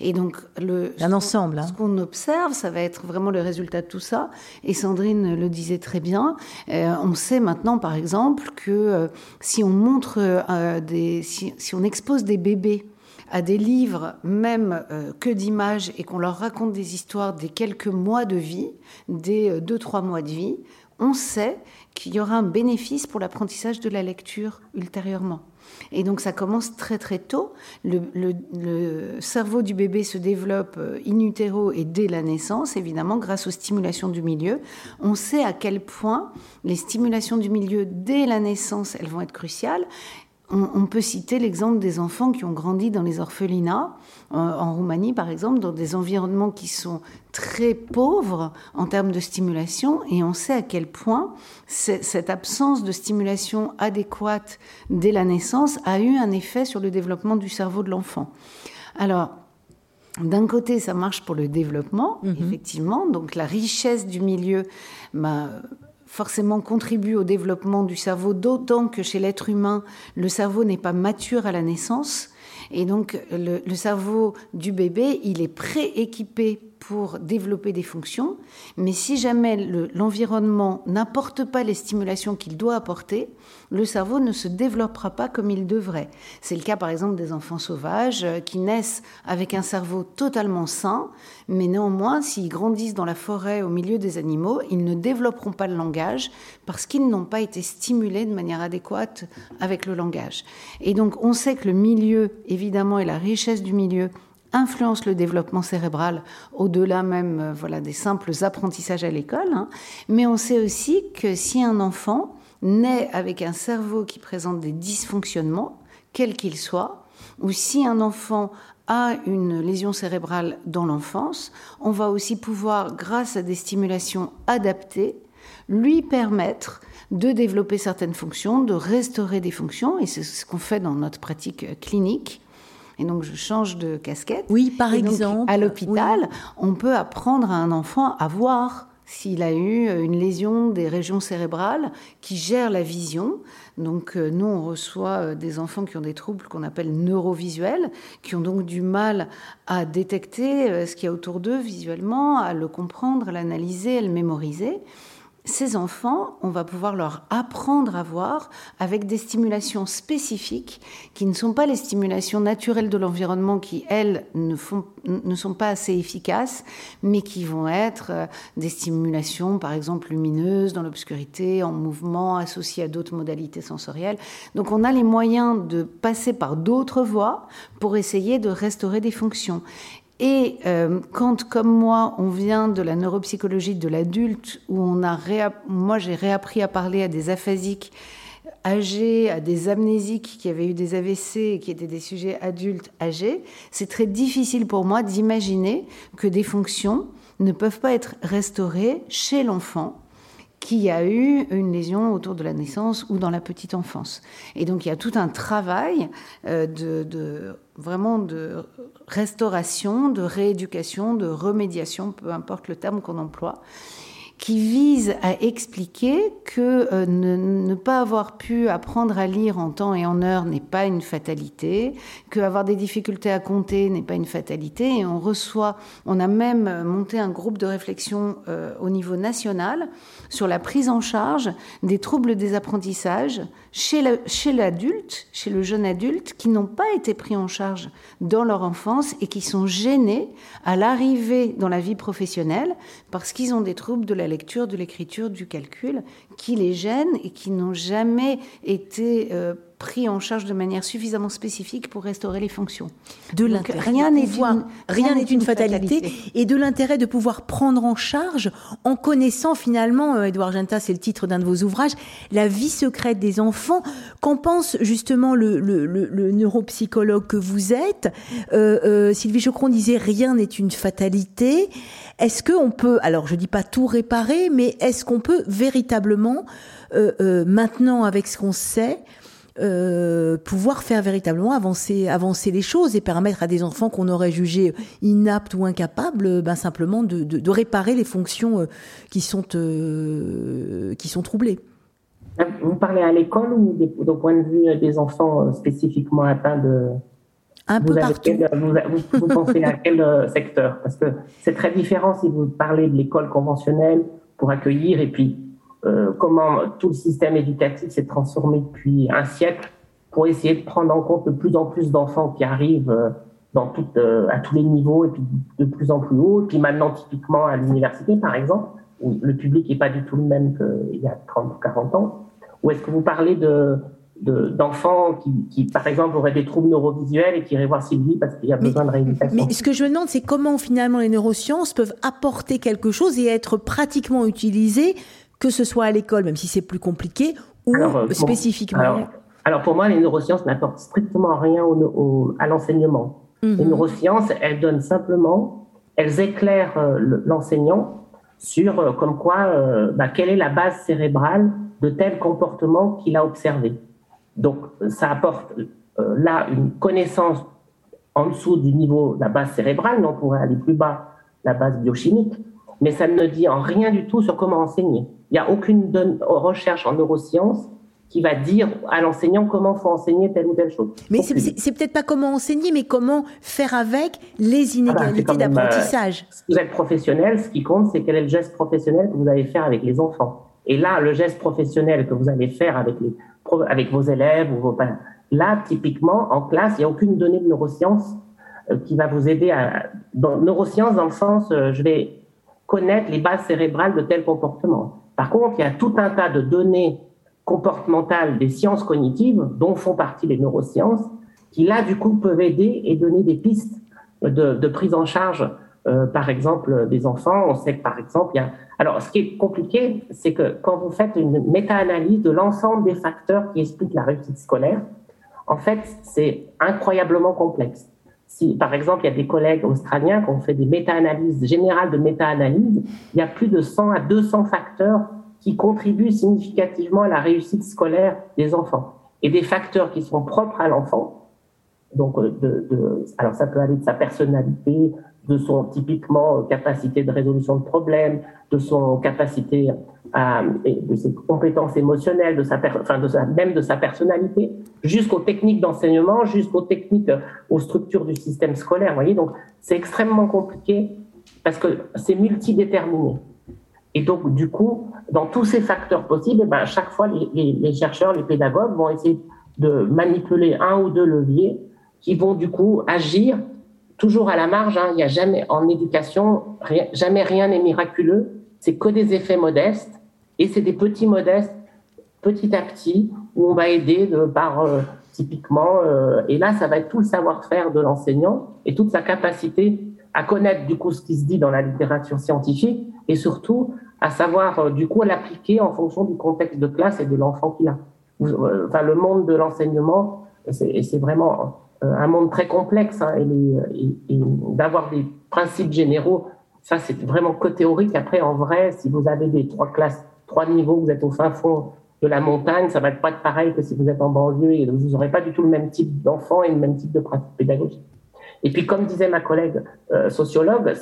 Et donc, le, un ensemble. Hein. Ce qu'on observe, ça va être vraiment le résultat de tout ça. Et Sandrine le disait très bien. Euh, on sait maintenant, par exemple, que euh, si on montre euh, des, si, si, on expose des bébés à des livres, même que d'images, et qu'on leur raconte des histoires des quelques mois de vie, des deux, trois mois de vie, on sait qu'il y aura un bénéfice pour l'apprentissage de la lecture ultérieurement. Et donc ça commence très très tôt. Le, cerveau du bébé se développe euh, in utero et dès la naissance, évidemment, grâce aux stimulations du milieu. On sait à quel point les stimulations du milieu dès la naissance, elles vont être cruciales on, peut citer l'exemple des enfants qui ont grandi dans les orphelinats, euh, en Roumanie par exemple, dans des environnements qui sont très pauvres en termes de stimulation, et on sait à quel point cette absence de stimulation adéquate dès la naissance a eu un effet sur le développement du cerveau de l'enfant. Alors, d'un côté, ça marche pour le développement, mhm. effectivement, donc la richesse du milieu m'a forcément contribue au développement du cerveau, d'autant que chez l'être humain, le cerveau n'est pas mature à la naissance. Et donc, le, cerveau du bébé, il est prééquipé pour développer des fonctions, mais si jamais l'environnement n'apporte pas les stimulations qu'il doit apporter, le cerveau ne se développera pas comme il devrait. C'est le cas par exemple des enfants sauvages euh, qui naissent avec un cerveau totalement sain, mais néanmoins, s'ils grandissent dans la forêt au milieu des animaux, ils ne développeront pas le langage parce qu'ils n'ont pas été stimulés de manière adéquate avec le langage. Et donc on sait que le milieu, évidemment, et la richesse du milieu influence le développement cérébral au-delà même euh, voilà des simples apprentissages à l'école. Hein. Mais on sait aussi que si un enfant naît avec un cerveau qui présente des dysfonctionnements, quels qu'ils soient, ou si un enfant a une lésion cérébrale dans l'enfance, on va aussi pouvoir, grâce à des stimulations adaptées, lui permettre de développer certaines fonctions, de restaurer des fonctions, et c'est ce qu'on fait dans notre pratique clinique. Et donc, je change de casquette. Oui, par exemple. à l'hôpital, on peut apprendre à un enfant à voir s'il a eu une lésion des régions cérébrales qui gèrent la vision. Donc euh, nous, on reçoit euh, des enfants qui ont des troubles qu'on appelle neurovisuels, qui ont donc du mal à détecter euh, ce qu'il y a autour d'eux visuellement, à le comprendre, à l'analyser, à le mémoriser ces enfants, on va pouvoir leur apprendre à voir avec des stimulations spécifiques qui ne sont pas les stimulations naturelles de l'environnement qui, elles, ne, sont pas assez efficaces, mais qui vont être euh, des stimulations, par exemple, lumineuses, dans l'obscurité, en mouvement, associées à d'autres modalités sensorielles. Donc on a les moyens de passer par d'autres voies pour essayer de restaurer des fonctions. Et euh, quand, comme moi, on vient de la neuropsychologie de l'adulte, où on a moi j'ai réappris à parler à des aphasiques âgés, à des amnésiques qui avaient eu des AVC et qui étaient des sujets adultes âgés, c'est très difficile pour moi d'imaginer que des fonctions ne peuvent pas être restaurées chez l'enfant qui a eu une lésion autour de la naissance ou dans la petite enfance. Et donc il y a tout un travail euh, de, vraiment de restauration, de rééducation, de remédiation, peu importe le terme qu'on emploie, qui vise à expliquer que euh, ne, pas avoir pu apprendre à lire en temps et en heure n'est pas une fatalité, que avoir des difficultés à compter n'est pas une fatalité. Et on reçoit, on a même monté un groupe de réflexion euh, au niveau national sur la prise en charge des troubles des apprentissages chez l'adulte, chez, chez le jeune adulte, qui n'ont pas été pris en charge dans leur enfance et qui sont gênés à l'arrivée dans la vie professionnelle parce qu'ils ont des troubles de la lecture, de l'écriture, du calcul qui les gênent et qui n'ont jamais été euh, pris en charge de manière suffisamment spécifique pour restaurer les fonctions. De rien n'est une, rien n'est une, fatalité, et de l'intérêt de pouvoir prendre en charge en connaissant finalement, Edouard euh, Genta, c'est le titre d'un de vos ouvrages, la vie secrète des enfants. Qu'en pense justement le, le, neuropsychologue que vous êtes euh, euh, Sylvie Chocron disait rien n'est une fatalité. Est-ce qu'on peut, alors je dis pas tout réparer, mais est-ce qu'on peut véritablement, maintenant avec ce qu'on sait, euh, pouvoir faire véritablement avancer, avancer les choses et permettre à des enfants qu'on aurait jugés inaptes ou incapables, ben simplement de, de, réparer les fonctions euh, qui sont, euh, qui sont troublées. Vous parlez à l'école ou au point de vue des enfants spécifiquement atteints de... Un peu partout. vous, vous, pensez à quel secteur? Parce que c'est très différent si vous parlez de l'école conventionnelle pour accueillir et puis euh, comment tout le système éducatif s'est transformé depuis un siècle pour essayer de prendre en compte de plus en plus d'enfants qui arrivent euh, dans tout, euh, à tous les niveaux et puis de plus en plus haut. Et puis maintenant, typiquement à l'université, par exemple, où le public n'est pas du tout le même qu'il y a 30 ou 40 ans. Ou est-ce que vous parlez de, d'enfants qui, qui, par exemple, auraient des troubles neurovisuels et qui iraient voir Sylvie parce qu'il y a besoin de rééducation. Mais ce que je me demande, c'est comment finalement les neurosciences peuvent apporter quelque chose et être pratiquement utilisées que ce soit à l'école, même si c'est plus compliqué, ou euh, spécifiquement alors, pour moi, les neurosciences n'apportent strictement rien au, à l'enseignement. Les mhm. neurosciences, elles donnent simplement, elles éclairent euh, l'enseignant sur euh, comme quoi, bah, quelle est la base cérébrale de tel comportement qu'il a observé. Donc, ça apporte là une connaissance en dessous du niveau de la base cérébrale, mais on pourrait aller plus bas, la base biochimique, mais ça ne dit en rien du tout sur comment enseigner. Il n'y a aucune recherche en neurosciences qui va dire à l'enseignant comment faut enseigner telle ou telle chose. Mais c'est peut-être pas comment enseigner, mais comment faire avec les ah bah, inégalités d'apprentissage. si vous êtes professionnel, ce qui compte, c'est quel est le geste professionnel que vous allez faire avec les enfants. Et là, le geste professionnel que vous allez faire avec, les, avec vos élèves ou vos là, typiquement, en classe, il n'y a aucune donnée de neurosciences euh, qui va vous aider à... Dans, neurosciences, dans le sens, euh, je vais connaître les bases cérébrales de tel comportement. Par contre, il y a tout un tas de données comportementales des sciences cognitives, dont font partie les neurosciences, qui là, du coup, peuvent aider et donner des pistes de, prise en charge, euh, par exemple, des enfants. On sait que, par exemple, il y a... Alors, ce qui est compliqué, c'est que quand vous faites une méta-analyse de l'ensemble des facteurs qui expliquent la réussite scolaire, en fait, c'est incroyablement complexe. Si, par exemple, il y a des collègues australiens qui ont fait des méta-analyses générales de méta-analyse, il y a plus de 100 à 200 facteurs qui contribuent significativement à la réussite scolaire des enfants. Et des facteurs qui sont propres à l'enfant. Donc, euh, alors ça peut aller de sa personnalité, de son typiquement euh, capacité de résolution de problèmes, de son capacité à, de ses compétences émotionnelles, de sa, de sa, même de sa personnalité, jusqu'aux techniques d'enseignement, jusqu'aux techniques, euh, aux structures du système scolaire. Vous voyez, donc c'est extrêmement compliqué parce que c'est multidéterminé. Et donc, du coup, dans tous ces facteurs possibles, ben, à chaque fois, les, chercheurs, les pédagogues vont essayer de manipuler un ou deux leviers qui vont du coup agir toujours à la marge. Hein. Il n'y a jamais en éducation, jamais rien n'est miraculeux. C'est que des effets modestes et c'est des petits modestes, petit à petit, où on va aider de, par euh, typiquement. Euh, et là, ça va être tout le savoir-faire de l'enseignant et toute sa capacité à connaître du coup ce qui se dit dans la littérature scientifique et surtout à savoir euh, du coup l'appliquer en fonction du contexte de classe et de l'enfant qu'il a. Enfin, le monde de l'enseignement, c'est vraiment euh, un monde très complexe hein, et, d'avoir des principes généraux, ça c'est vraiment que théorique. Après, en vrai, si vous avez des trois classes, trois niveaux, vous êtes au fin fond de la montagne, ça va pas être pareil que si vous êtes en banlieue et vous n'aurez pas du tout le même type d'enfants et le même type de pratique pédagogique. Et puis, comme disait ma collègue euh, sociologue,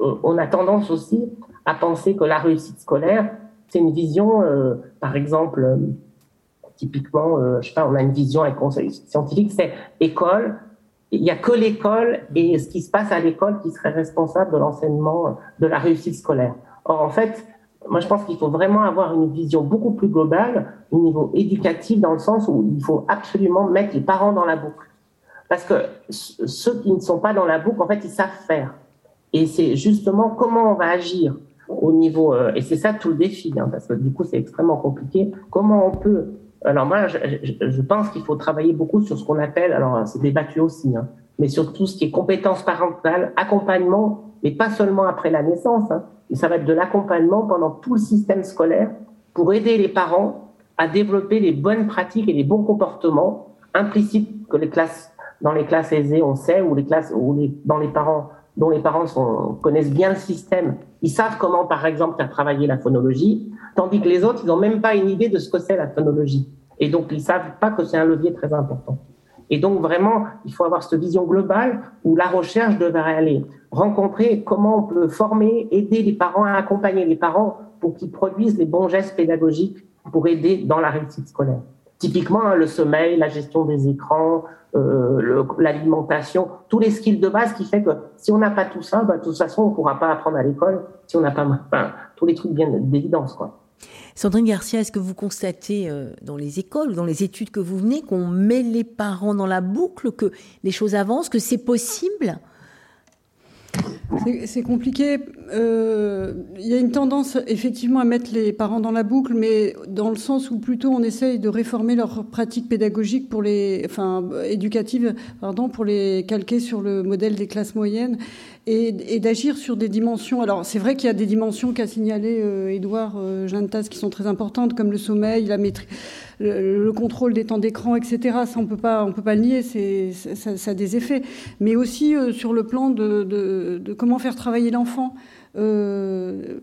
euh, on a tendance aussi à penser que la réussite scolaire, c'est une vision, euh, par exemple, typiquement, je sais pas, on a une vision avec conseil scientifique, c'est école, il n'y a que l'école et ce qui se passe à l'école qui serait responsable de l'enseignement de la réussite scolaire. Or, en fait, moi, je pense qu'il faut vraiment avoir une vision beaucoup plus globale au niveau éducatif, dans le sens où il faut absolument mettre les parents dans la boucle. Parce que ceux qui ne sont pas dans la boucle, en fait, ils savent faire. Et c'est justement comment on va agir au niveau, euh, et c'est ça tout le défi, hein, parce que du coup, c'est extrêmement compliqué. Comment on peut alors moi, je, pense qu'il faut travailler beaucoup sur ce qu'on appelle, alors c'est débattu aussi, hein, mais sur tout ce qui est compétences parentales, accompagnement, mais pas seulement après la naissance. Hein, ça va être de l'accompagnement pendant tout le système scolaire pour aider les parents à développer les bonnes pratiques et les bons comportements implicites que les classes, dans les classes aisées, on sait, ou les classes, ou les, dans les parents, dont les parents sont, connaissent bien le système. Ils savent comment, par exemple, faire travailler la phonologie, tandis que les autres, ils n'ont même pas une idée de ce que c'est la phonologie. Et donc, ils savent pas que c'est un levier très important. Et donc, vraiment, il faut avoir cette vision globale où la recherche devrait aller rencontrer comment on peut former, aider les parents, à accompagner les parents pour qu'ils produisent les bons gestes pédagogiques pour aider dans la réussite scolaire. Typiquement, hein, le sommeil, la gestion des écrans, euh, l'alimentation, tous les skills de base qui fait que si on n'a pas tout ça, bah, de toute façon, on ne pourra pas apprendre à l'école si on n'a pas enfin, tous les trucs bien d'évidence. quoi. Sandrine Garcia, est-ce que vous constatez euh, dans les écoles ou dans les études que vous venez qu'on met les parents dans la boucle, que les choses avancent, que c'est possible? C'est compliqué. Euh, il y a une tendance effectivement à mettre les parents dans la boucle, mais dans le sens où plutôt on essaye de réformer leurs pratiques pédagogiques pour les, enfin éducatives, pour les calquer sur le modèle des classes moyennes et, d'agir sur des dimensions. Alors c'est vrai qu'il y a des dimensions qu'a signalé euh, Édouard euh, qui sont très importantes, comme le sommeil, la maîtrise le, contrôle des temps d'écran, etc. Ça, on peut pas, on peut pas le nier, c'est, ça, ça, a des effets. Mais aussi euh, sur le plan de, de, de comment faire travailler l'enfant. Euh,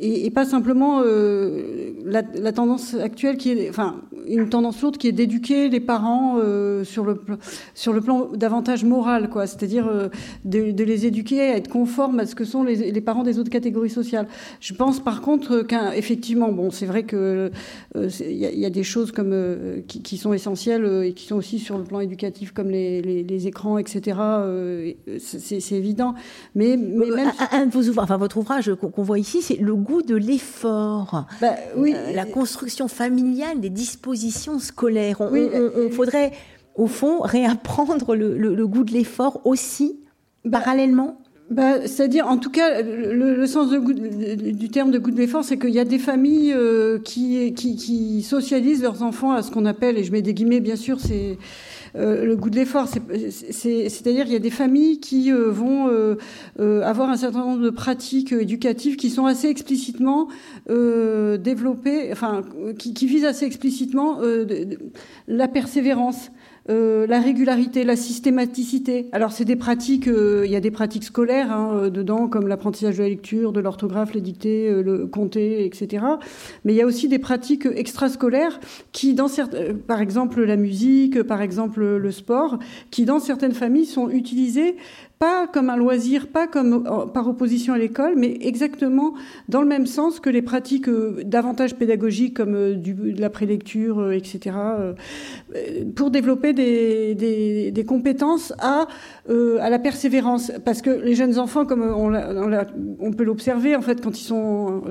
et, pas simplement euh, la, la, tendance actuelle qui est, enfin, une tendance lourde qui est d'éduquer les parents euh, sur le sur le plan davantage moral, quoi. C'est-à-dire euh, de, de, les éduquer à être conformes à ce que sont les, les parents des autres catégories sociales. Je pense par contre qu'effectivement, bon, c'est vrai que il y, y, a des choses comme qui, qui, sont essentielles et qui sont aussi sur le plan éducatif, comme les, les, les écrans, etc. c'est évident. Mais, mais même un, de enfin votre ouvrage qu'on voit ici, c'est le goût de l'effort, bah, oui, euh, la construction familiale des dispositions scolaires. On, on, faudrait, au fond, réapprendre le, goût de l'effort aussi, bah, parallèlement? bah, C'est-à-dire, en tout cas, le, sens du terme de goût de l'effort, c'est qu'il y a des familles euh, qui, qui, qui, socialisent leurs enfants à ce qu'on appelle, et je mets des guillemets, bien sûr, c'est euh, le goût de l'effort. C'est-à-dire il y a des familles qui euh, vont euh, avoir un certain nombre de pratiques éducatives qui sont assez explicitement développées, enfin, qui visent assez explicitement la persévérance. Euh, la régularité, la systématicité. Alors c'est des pratiques, euh, il y a des pratiques scolaires hein, euh, dedans, comme l'apprentissage de la lecture, de l'orthographe, les le compter, etc. Mais il y a aussi des pratiques extrascolaires qui, par exemple la musique, par exemple le sport, qui dans certaines familles sont utilisées pas comme un loisir, pas comme par opposition à l'école, mais exactement dans le même sens que les pratiques euh, davantage pédagogiques comme euh, du, de la prélecture, euh, etc., pour développer des, des, des compétences à, à la persévérance. Parce que les jeunes enfants, comme on, on, on peut l'observer, en fait, quand ils sont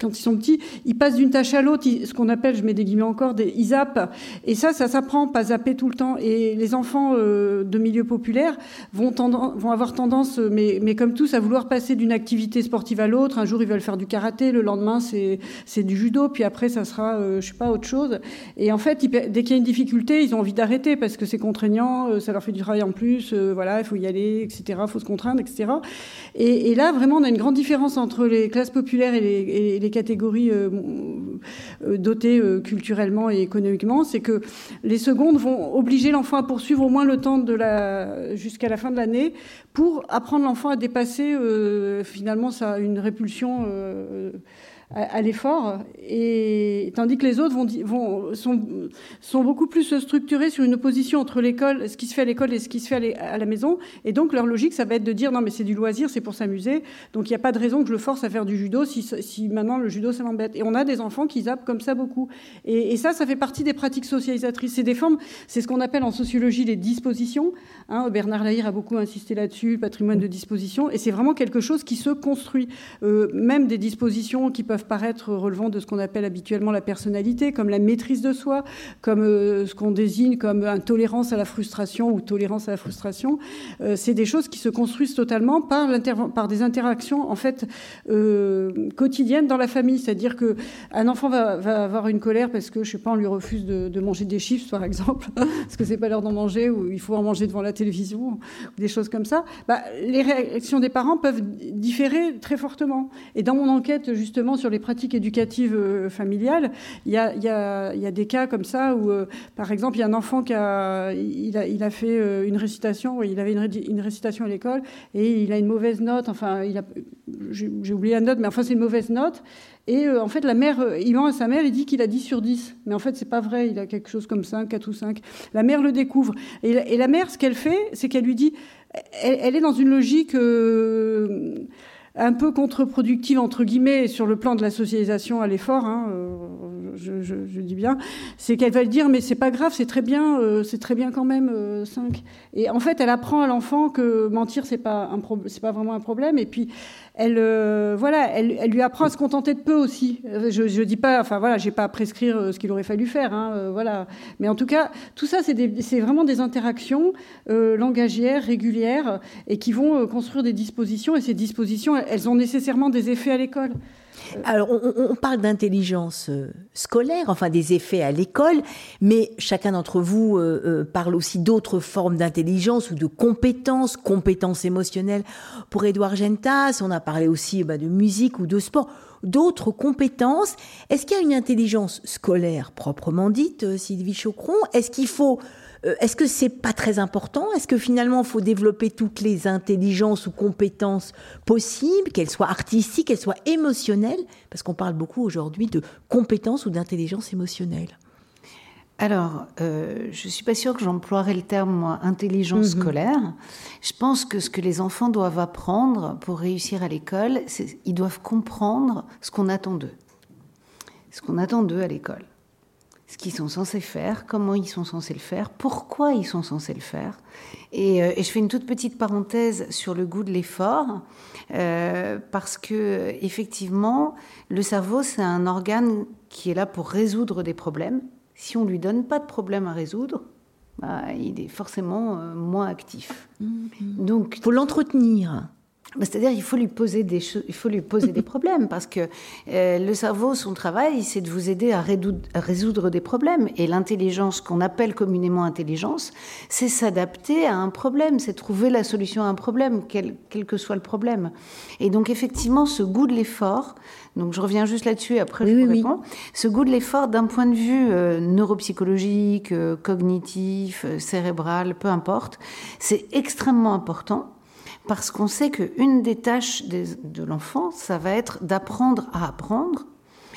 quand ils sont petits, ils passent d'une tâche à l'autre, ce qu'on appelle, je mets des guillemets encore, des ils zappent. Et ça, ça s'apprend, pas zapper tout le temps. Et les enfants de milieu populaire vont, tendance, vont avoir tendance, mais, mais comme tous, à vouloir passer d'une activité sportive à l'autre. Un jour, ils veulent faire du karaté, le lendemain, c'est du judo, puis après, ça sera, euh, je sais pas, autre chose. Et en fait, dès qu'il y a une difficulté, ils ont envie d'arrêter parce que c'est contraignant, euh, ça leur fait du travail en plus, euh, voilà, il faut y aller, etc., il faut se contraindre, etc. Et, là, vraiment, on a une grande différence entre les classes populaires et les, et les catégories dotées culturellement et économiquement. C'est que les secondes vont obliger l'enfant à poursuivre au moins le temps la jusqu'à la fin de l'année pour apprendre l'enfant à dépasser euh, finalement ça une répulsion à, l'effort, et tandis que les autres vont, vont, sont, sont beaucoup plus structurés sur une opposition entre l'école, ce qui se fait à l'école et ce qui se fait à la maison. Et donc leur logique, ça va être de dire non mais c'est du loisir, c'est pour s'amuser, donc il n'y a pas de raison que je le force à faire du judo si, si maintenant le judo ça m'embête. Et on a des enfants qui zappent comme ça beaucoup. Et, ça, ça fait partie des pratiques socialisatrices. C'est des formes, c'est ce qu'on appelle en sociologie les dispositions. Hein, Bernard Lahire a beaucoup insisté là-dessus, patrimoine de disposition, et c'est vraiment quelque chose qui se construit. Euh, même des dispositions qui peuvent paraître relevant de ce qu'on appelle habituellement la personnalité, comme la maîtrise de soi, comme euh, ce qu'on désigne comme intolérance à la frustration ou tolérance à la frustration, euh, c'est des choses qui se construisent totalement par, par des interactions en fait quotidiennes dans la famille. C'est-à-dire que un enfant va, avoir une colère parce que je sais pas, on lui refuse de, manger des chiffres par exemple, parce que c'est pas l'heure d'en manger ou il faut en manger devant la télévision, ou des choses comme ça. Bah, les réactions des parents peuvent différer très fortement. Et dans mon enquête justement sur les pratiques éducatives euh, familiales, il y a, des cas comme ça où, euh, par exemple, il y a un enfant qui a, il a, fait euh, une récitation, il avait une, récitation à l'école et il a une mauvaise note. Enfin, j'ai oublié la note, mais enfin c'est une mauvaise note. Et en fait, la mère, il ment à sa mère, il dit qu'il a 10 sur 10. Mais en fait, c'est pas vrai, il a quelque chose comme 5, 4 ou 5. La mère le découvre. Et la, mère, ce qu'elle fait, c'est qu'elle lui dit, elle, est dans une logique un peu contre-productive entre guillemets sur le plan de la socialisation à l'effort, hein, euh, je, je, je, dis bien, c'est qu'elle va dire mais c'est pas grave, c'est très bien, euh, c'est très bien quand même euh, 5. Et en fait, elle apprend à l'enfant que mentir c'est pas un c'est pas vraiment un problème et puis elle, euh, voilà, elle, lui apprend à se contenter de peu aussi. Je, je dis pas, enfin voilà, j'ai pas à prescrire euh, ce qu'il aurait fallu faire, hein, euh, voilà. Mais en tout cas, tout ça, c'est vraiment des interactions langagières, régulières, et qui vont construire des dispositions. Et ces dispositions, elles ont nécessairement des effets à l'école. Alors, on, parle d'intelligence euh, scolaire, enfin des effets à l'école, mais chacun d'entre vous euh, euh, parle aussi d'autres formes d'intelligence ou de compétences, compétences émotionnelles. Pour Édouard Gentas, on a parlé aussi bah, de musique ou de sport. D'autres compétences. Est-ce qu'il y a une intelligence scolaire proprement dite, Sylvie Chocron Est-ce qu'il faut euh, est-ce que c'est pas très important? Est-ce que finalement, il faut développer toutes les intelligences ou compétences possibles, qu'elles soient artistiques, qu'elles soient émotionnelles? Parce qu'on parle beaucoup aujourd'hui de compétences ou d'intelligence émotionnelle. Alors, euh, je ne suis pas sûre que j'emploierais le terme intelligence mhm. scolaire. Je pense que ce que les enfants doivent apprendre pour réussir à l'école, c'est ils doivent comprendre ce qu'on attend d'eux. Ce qu'on attend d'eux à l'école ce qu'ils sont censés faire, comment ils sont censés le faire, pourquoi ils sont censés le faire. Et, euh, je fais une toute petite parenthèse sur le goût de l'effort, euh, parce que effectivement, le cerveau, c'est un organe qui est là pour résoudre des problèmes. Si on lui donne pas de problème à résoudre, bah, il est forcément euh, moins actif. Mm-hmm. Donc, faut l'entretenir. Bah, c'est-à-dire il faut lui poser des il faut lui poser des problèmes parce que euh, le cerveau, son travail, c'est de vous aider à résoudre, des problèmes. Et l'intelligence qu'on appelle communément intelligence, c'est s'adapter à un problème, c'est trouver la solution à un problème, quel, quel, que soit le problème. Et donc effectivement, ce goût de l'effort, donc je reviens juste là-dessus après je vous réponds, ce goût de l'effort d'un point de vue euh, neuropsychologique, euh, cognitif, cérébral, peu importe, c'est extrêmement important parce qu'on sait qu'une des tâches de l'enfant, ça va être d'apprendre à apprendre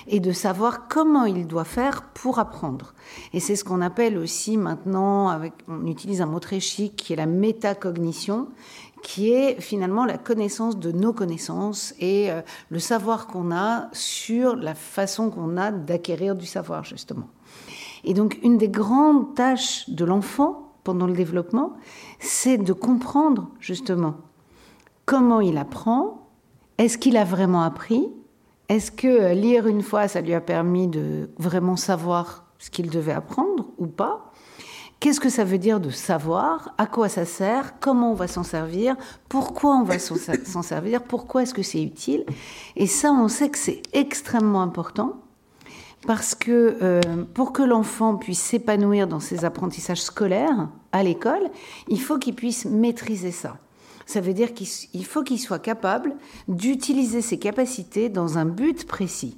et de savoir comment il doit faire pour apprendre. Et c'est ce qu'on appelle aussi maintenant, on utilise un mot très chic qui est la métacognition, qui est finalement la connaissance de nos connaissances et euh, le savoir qu'on a sur la façon qu'on a d'acquérir du savoir, justement. Et donc, une des grandes tâches de l'enfant pendant le développement, c'est de comprendre, justement, comment il apprend, est-ce qu'il a vraiment appris, est-ce que euh, lire une fois, ça lui a permis de vraiment savoir ce qu'il devait apprendre ou pas Qu'est-ce que ça veut dire de savoir À quoi ça sert Comment on va s'en servir Pourquoi on va s'en servir Pourquoi est-ce que c'est utile Et ça, on sait que c'est extrêmement important parce que euh, pour que l'enfant puisse s'épanouir dans ses apprentissages scolaires à l'école, il faut qu'il puisse maîtriser ça. Ça veut dire qu'il faut qu'il soit capable d'utiliser ses capacités dans un but précis.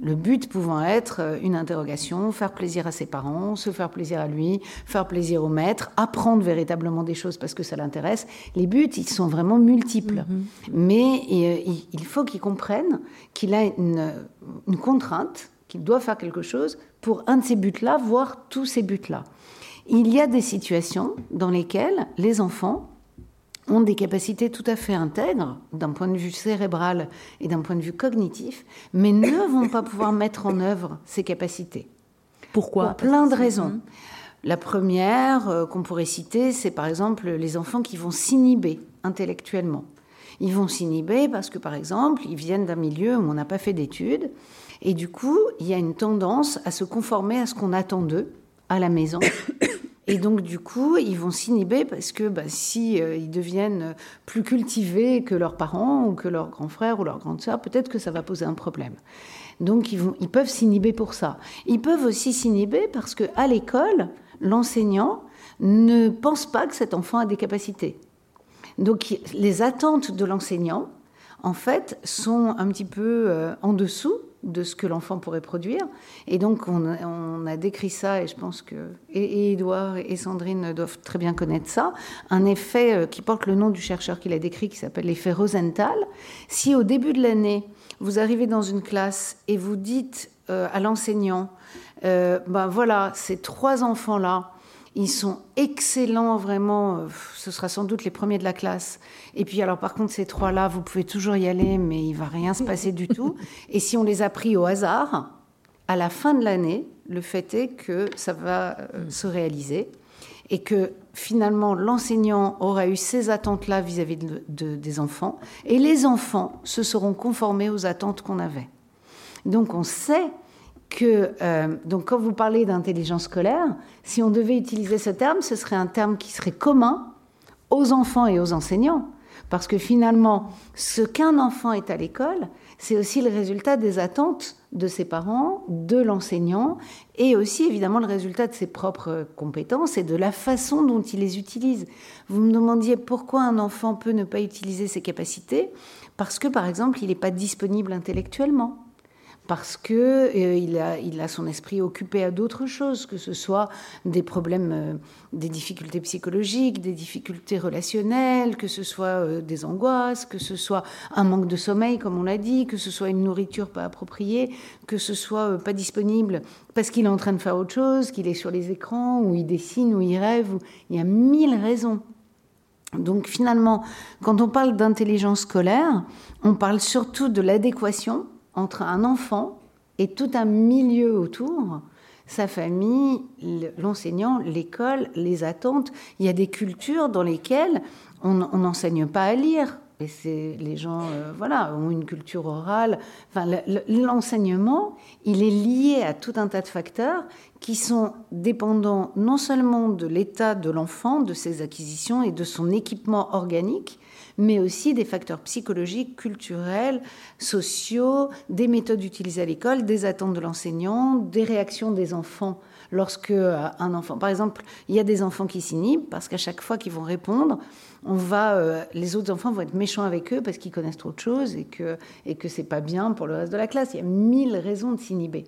Le but pouvant être euh, une interrogation, faire plaisir à ses parents, se faire plaisir à lui, faire plaisir au maître, apprendre véritablement des choses parce que ça l'intéresse. Les buts, ils sont vraiment multiples. Mhm. Mais euh, il faut qu'il comprenne qu'il a une, une contrainte, qu'il doit faire quelque chose pour un de ces buts-là, voire tous ces buts-là. Il y a des situations dans lesquelles les enfants ont des capacités tout à fait intègres d'un point de vue cérébral et d'un point de vue cognitif, mais ne vont pas pouvoir mettre en œuvre ces capacités. Pourquoi Pour plein de raisons. La première euh, qu'on pourrait citer, c'est par exemple les enfants qui vont s'inhiber intellectuellement. Ils vont s'inhiber parce que, par exemple, ils viennent d'un milieu où on n'a pas fait d'études, et du coup, il y a une tendance à se conformer à ce qu'on attend d'eux à la maison et donc, du coup, ils vont s'inhiber parce que bah, si euh, ils deviennent plus cultivés que leurs parents ou que leurs grands frères ou leurs grandes sœurs, peut-être que ça va poser un problème. Donc, ils, vont, ils peuvent s'inhiber pour ça. Ils peuvent aussi s'inhiber parce que à l'école, l'enseignant ne pense pas que cet enfant a des capacités. Donc, les attentes de l'enseignant, en fait, sont un petit peu euh, en dessous de ce que l'enfant pourrait produire. Et donc, on, a décrit ça, et je pense que Edouard et Sandrine doivent très bien connaître ça, un effet euh, qui porte le nom du chercheur qui l'a décrit, qui s'appelle l'effet Rosenthal. Si au début de l'année, vous arrivez dans une classe et vous dites euh, à l'enseignant, euh, ben voilà, ces trois enfants-là, ils sont excellents, vraiment. Euh, ce sera sans doute les premiers de la classe. Et puis, alors, par contre, ces trois-là, vous pouvez toujours y aller, mais il va rien se passer du tout. Et si on les a pris au hasard, à la fin de l'année, le fait est que ça va euh, se réaliser et que finalement l'enseignant aura eu ces attentes-là vis-à-vis des enfants et les enfants se seront conformés aux attentes qu'on avait. Donc on sait euh, donc quand vous parlez d'intelligence scolaire, si on devait utiliser ce terme, ce serait un terme qui serait commun aux enfants et aux enseignants. Parce que finalement, ce qu'un enfant est à l'école, c'est aussi le résultat des attentes de ses parents, de l'enseignant, et aussi évidemment le résultat de ses propres compétences et de la façon dont il les utilise. Vous me demandiez pourquoi un enfant peut ne pas utiliser ses capacités, parce que par exemple, il n'est pas disponible intellectuellement parce que euh, il, a, il a son esprit occupé à d'autres choses, que ce soit des problèmes, euh, des difficultés psychologiques, des difficultés relationnelles, que ce soit euh, des angoisses, que ce soit un manque de sommeil, comme on l'a dit, que ce soit une nourriture pas appropriée, que ce soit pas disponible parce qu'il est en train de faire autre chose, qu'il est sur les écrans, ou il dessine, ou il rêve, ou... il y a mille raisons. Donc finalement, quand on parle d'intelligence scolaire, on parle surtout de l'adéquation entre un enfant et tout un milieu autour, sa famille, l'enseignant, l'école, les attentes. Il y a des cultures dans lesquelles on n'enseigne pas à lire. Et c'est les gens, euh, voilà, ont une culture orale. Enfin, l'enseignement, il est lié à tout un tas de facteurs qui sont dépendants non seulement de l'état de l'enfant, de ses acquisitions et de son équipement organique, mais aussi des facteurs psychologiques, culturels, sociaux, des méthodes utilisées à l'école, des attentes de l'enseignant, des réactions des enfants lorsque euh, un enfant, par exemple, il y a des enfants qui s'inhibent parce qu'à chaque fois qu'ils vont répondre, on va, euh, les autres enfants vont être méchants avec eux parce qu'ils connaissent trop de choses et que et que c'est pas bien pour le reste de la classe. Il y a mille raisons de s'inhiber.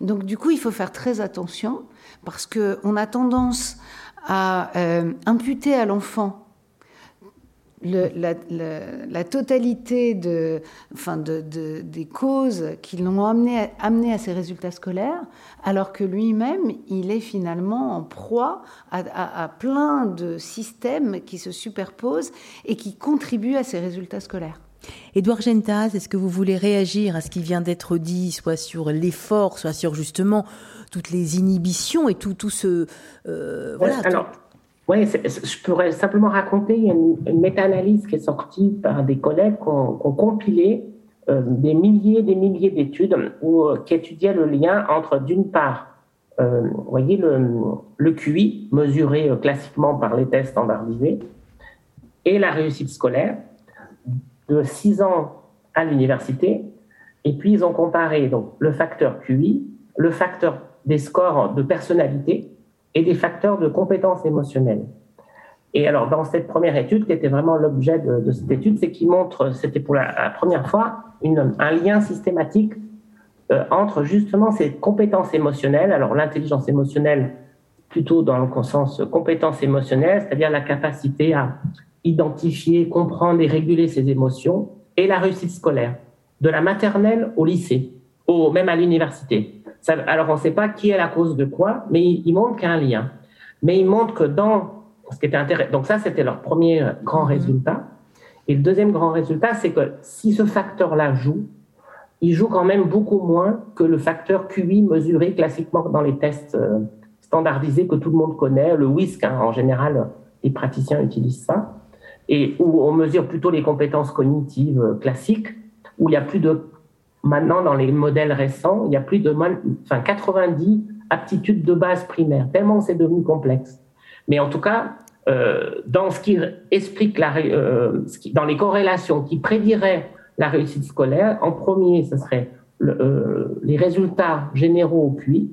Donc du coup, il faut faire très attention parce que on a tendance à euh, imputer à l'enfant la, totalité de, enfin de, des causes qui l'ont amené, amené à ces résultats scolaires, alors que lui-même, il est finalement en proie à, plein de systèmes qui se superposent et qui contribuent à ces résultats scolaires. Édouard Gentas, est-ce que vous voulez réagir à ce qui vient d'être dit, soit sur l'effort, soit sur justement toutes les inhibitions et tout, tout ce... Euh, voilà, oui, je pourrais simplement raconter, une, méta-analyse qui est sortie par des collègues qui ont, compilé euh, des milliers et des milliers d'études euh, qui étudiaient le lien entre, d'une part, euh, voyez, le, QI, mesuré classiquement par les tests standardisés, et la réussite scolaire de 6 ans à l'université. Et puis, ils ont comparé donc, le facteur QI, le facteur des scores de personnalité, et des facteurs de compétences émotionnelles. Et alors, dans cette première étude, qui était vraiment l'objet de, cette étude, c'est qu'il montre, c'était pour la, première fois, un lien systématique entre justement ces compétences émotionnelles. Alors l'intelligence émotionnelle, plutôt dans le sens compétence émotionnelle, c'est-à-dire la capacité à identifier, comprendre et réguler ses émotions, et la réussite scolaire, de la maternelle au lycée, ou même à l'université. Alors on ne sait pas qui est la cause de quoi, mais il, montre qu'il y a un lien. Mais il montre que dans ce qui était intéressant, donc ça c'était leur premier grand mhm. résultat. Et le deuxième grand résultat, c'est que si ce facteur-là joue, il joue quand même beaucoup moins que le facteur QI mesuré classiquement dans les tests euh, standardisés que tout le monde connaît, le WISC, hein, en général, les praticiens utilisent ça, et où on mesure plutôt les compétences cognitives euh, classiques, où il y a plus de, maintenant dans les modèles récents, il y a plus de enfin, 90 aptitudes de base primaire, tellement c'est devenu complexe. Mais en tout cas, euh, dans ce qui explique la, euh, dans les corrélations qui prédiraient la réussite scolaire, en premier, ce serait le, les résultats généraux au QI,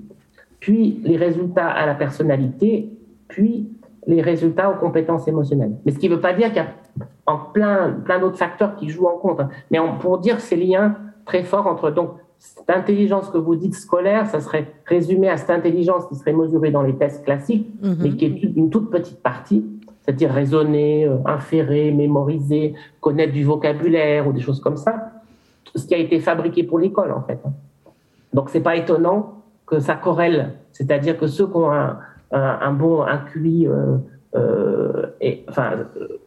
puis les résultats à la personnalité, puis les résultats aux compétences émotionnelles. Mais ce qui ne veut pas dire qu'il y a plein, plein d'autres facteurs qui jouent en compte. Hein. Mais pour dire ces liens très forts entre donc cette intelligence que vous dites scolaire, ça serait résumé à cette intelligence qui serait mesurée dans les tests classiques, mhm. mais qui est une toute petite partie, c'est-à-dire raisonner, euh, inférer, mémoriser, connaître du vocabulaire ou des choses comme ça, ce qui a été fabriqué pour l'école en fait. Donc c'est pas étonnant que ça corrèle. C'est-à-dire que ceux qui ont un, bon un QI, euh, euh, et, enfin,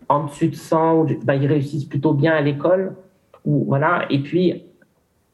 en dessus de 100, ben, ils réussissent plutôt bien à l'école. Ou, voilà. Et puis,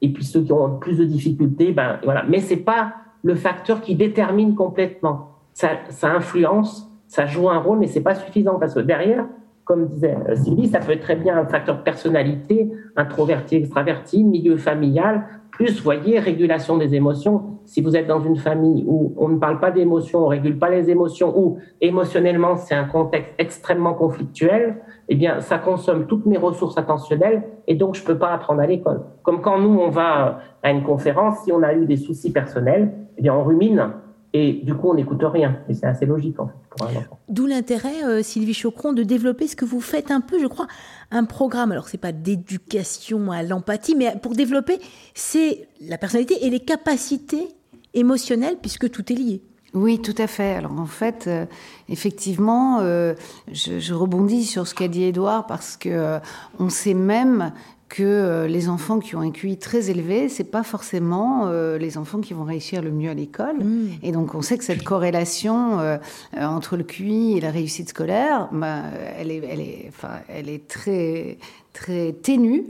et puis ceux qui ont plus de difficultés, ben, voilà. Mais c'est pas le facteur qui détermine complètement. Ça, influence, ça joue un rôle, mais c'est pas suffisant parce que derrière, comme disait Sylvie, ça peut être très bien un facteur personnalité, introverti, extraverti, milieu familial, plus, voyez, régulation des émotions. Si vous êtes dans une famille où on ne parle pas d'émotions, on régule pas les émotions, où émotionnellement c'est un contexte extrêmement conflictuel, eh bien, ça consomme toutes mes ressources attentionnelles et donc je peux pas apprendre à l'école. Comme quand nous, on va à une conférence, si on a eu des soucis personnels, eh bien, on rumine et du coup, on n'écoute rien. Et c'est assez logique, en fait, pour un enfant. D'où l'intérêt, euh, Sylvie Chocron, de développer ce que vous faites un peu, je crois, un programme. Alors, c'est pas d'éducation à l'empathie, mais pour développer, c'est la personnalité et les capacités émotionnelles, puisque tout est lié. Oui, tout à fait. Alors en fait, euh, effectivement, euh, je, je, rebondis sur ce qu'a dit Edouard parce que on sait même que euh, les enfants qui ont un QI très élevé, c'est pas forcément euh, les enfants qui vont réussir le mieux à l'école. Mm. Et donc, on sait que cette corrélation euh, entre le QI et la réussite scolaire, bah, elle est, elle est, enfin, elle est très, très ténue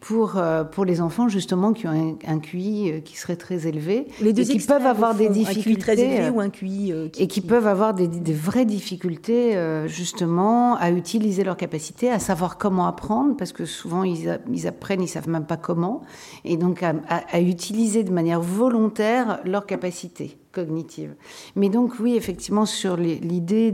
pour, euh, pour les enfants justement qui ont un, QI euh, qui serait très élevé les deux et qui peuvent avoir des difficultés un QI très élevé ou un QI euh, et qui peuvent avoir des, des vraies difficultés justement à utiliser leurs capacités, à savoir comment apprendre parce que souvent ils, ils apprennent, ils savent même pas comment et donc à, à utiliser de manière volontaire leurs capacités cognitive. Mais donc oui, effectivement, sur l'idée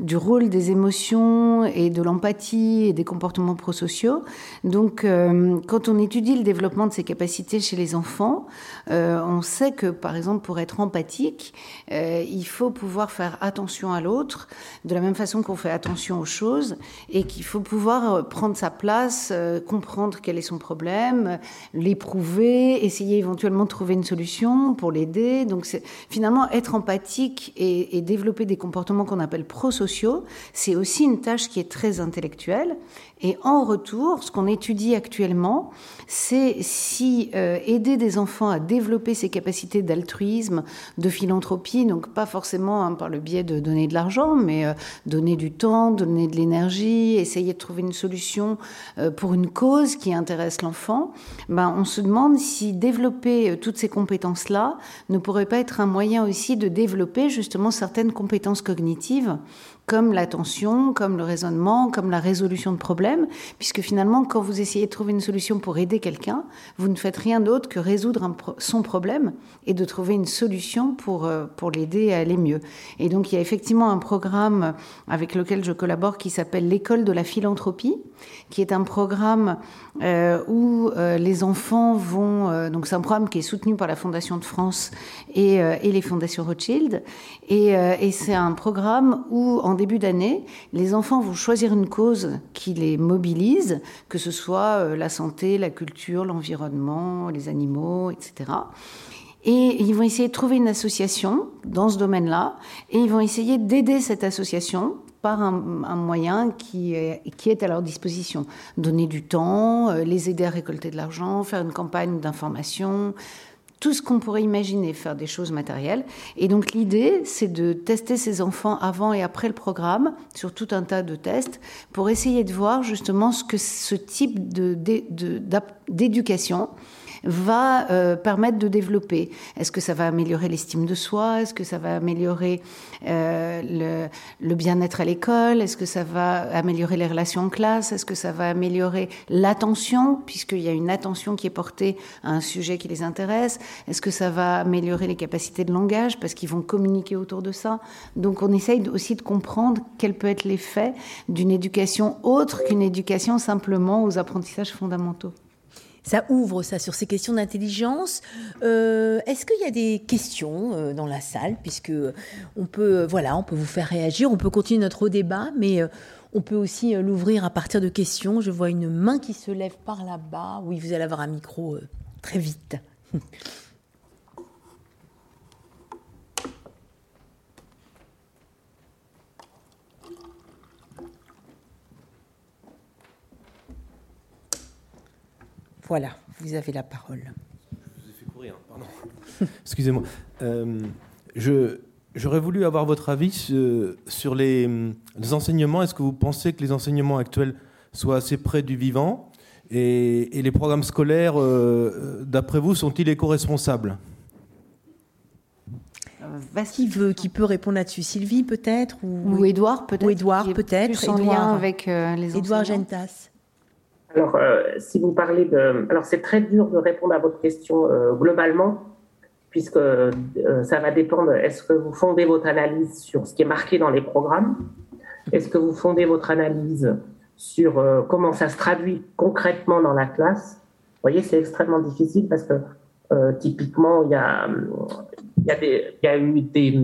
du rôle des émotions et de l'empathie et des comportements prosociaux. Donc euh, quand on étudie le développement de ces capacités chez les enfants, euh, on sait que par exemple pour être empathique, euh, il faut pouvoir faire attention à l'autre de la même façon qu'on fait attention aux choses et qu'il faut pouvoir prendre sa place, comprendre quel est son problème, l'éprouver, essayer éventuellement de trouver une solution pour l'aider. Donc c'est finalement, être empathique et, développer des comportements qu'on appelle prosociaux, c'est aussi une tâche qui est très intellectuelle. Et en retour, ce qu'on étudie actuellement, c'est si euh, aider des enfants à développer ces capacités d'altruisme, de philanthropie, donc pas forcément hein, par le biais de donner de l'argent, mais euh, donner du temps, donner de l'énergie, essayer de trouver une solution euh, pour une cause qui intéresse l'enfant, ben, on se demande si développer toutes ces compétences-là ne pourrait pas être un moyen aussi de développer justement certaines compétences cognitives comme l'attention, comme le raisonnement, comme la résolution de problèmes, puisque finalement, quand vous essayez de trouver une solution pour aider quelqu'un, vous ne faites rien d'autre que résoudre son problème et de trouver une solution pour, euh, pour l'aider à aller mieux. Et donc, il y a effectivement un programme avec lequel je collabore qui s'appelle l'école de la philanthropie, qui est un programme euh, où euh, les enfants vont... donc, c'est un programme qui est soutenu par la Fondation de France et, et les fondations Rothschild. Et, et c'est un programme où, en début d'année, les enfants vont choisir une cause qui les mobilise, que ce soit euh, la santé, la culture, l'environnement, les animaux, etc. Et ils vont essayer de trouver une association dans ce domaine-là, et ils vont essayer d'aider cette association par un, moyen qui est, à leur disposition. Donner du temps, euh, les aider à récolter de l'argent, faire une campagne d'information, tout ce qu'on pourrait imaginer, faire des choses matérielles. Et donc l'idée, c'est de tester ces enfants avant et après le programme sur tout un tas de tests pour essayer de voir justement ce que ce type d'éducation de, va euh, permettre de développer. Est-ce que ça va améliorer l'estime de soi? Est-ce que ça va améliorer euh, le, bien-être à l'école? Est-ce que ça va améliorer les relations en classe? Est-ce que ça va améliorer l'attention, puisqu'il y a une attention qui est portée à un sujet qui les intéresse. Est-ce que ça va améliorer les capacités de langage, parce qu'ils vont communiquer autour de ça. Donc on essaye aussi de comprendre quel peut être l'effet d'une éducation autre qu'une éducation simplement aux apprentissages fondamentaux ça ouvre ça sur ces questions d'intelligence. Euh, est-ce qu'il y a des questions euh, dans la salle? Puisque on peut voilà on peut vous faire réagir, on peut continuer notre débat, mais euh, on peut aussi l'ouvrir à partir de questions. Je vois une main qui se lève par là-bas. Oui, vous allez avoir un micro très vite. Voilà, vous avez la parole. Je vous ai fait courir, pardon. Excusez-moi. Euh, j'aurais voulu avoir votre avis sur, les, enseignements. Est-ce que vous pensez que les enseignements actuels soient assez près du vivant et, les programmes scolaires, euh, d'après vous, sont-ils éco-responsables? Qui veut, qui peut répondre là-dessus? Sylvie peut-être ou, Edouard peut-être. Ou Edouard peut-être. En lien avec euh, les Edouard Gentas. Alors, euh, si vous parlez de... Alors, c'est très dur de répondre à votre question euh, globalement, puisque euh, ça va dépendre. Est-ce que vous fondez votre analyse sur ce qui est marqué dans les programmes? Est-ce que vous fondez votre analyse sur comment ça se traduit concrètement dans la classe? Vous voyez, c'est extrêmement difficile parce que typiquement, il y a, y, y a eu des...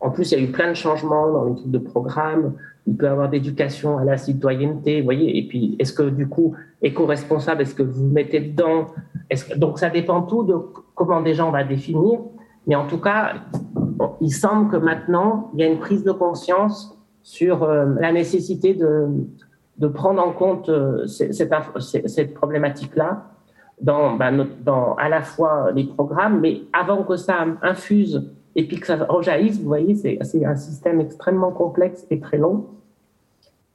En plus, il y a eu plein de changements dans l'équipe de programme il peut y avoir d'éducation à la citoyenneté, vous voyez, et puis est-ce que du coup, éco-responsable, est-ce que vous mettez dedans Donc ça dépend tout de comment déjà on va définir, mais en tout cas, il semble que maintenant, il y a une prise de conscience sur euh, la nécessité de, prendre en compte euh, cette, problématique-là ben, dans à la fois les programmes, mais avant que ça infuse et puis que ça rejaillisse, vous voyez, c'est un système extrêmement complexe et très long.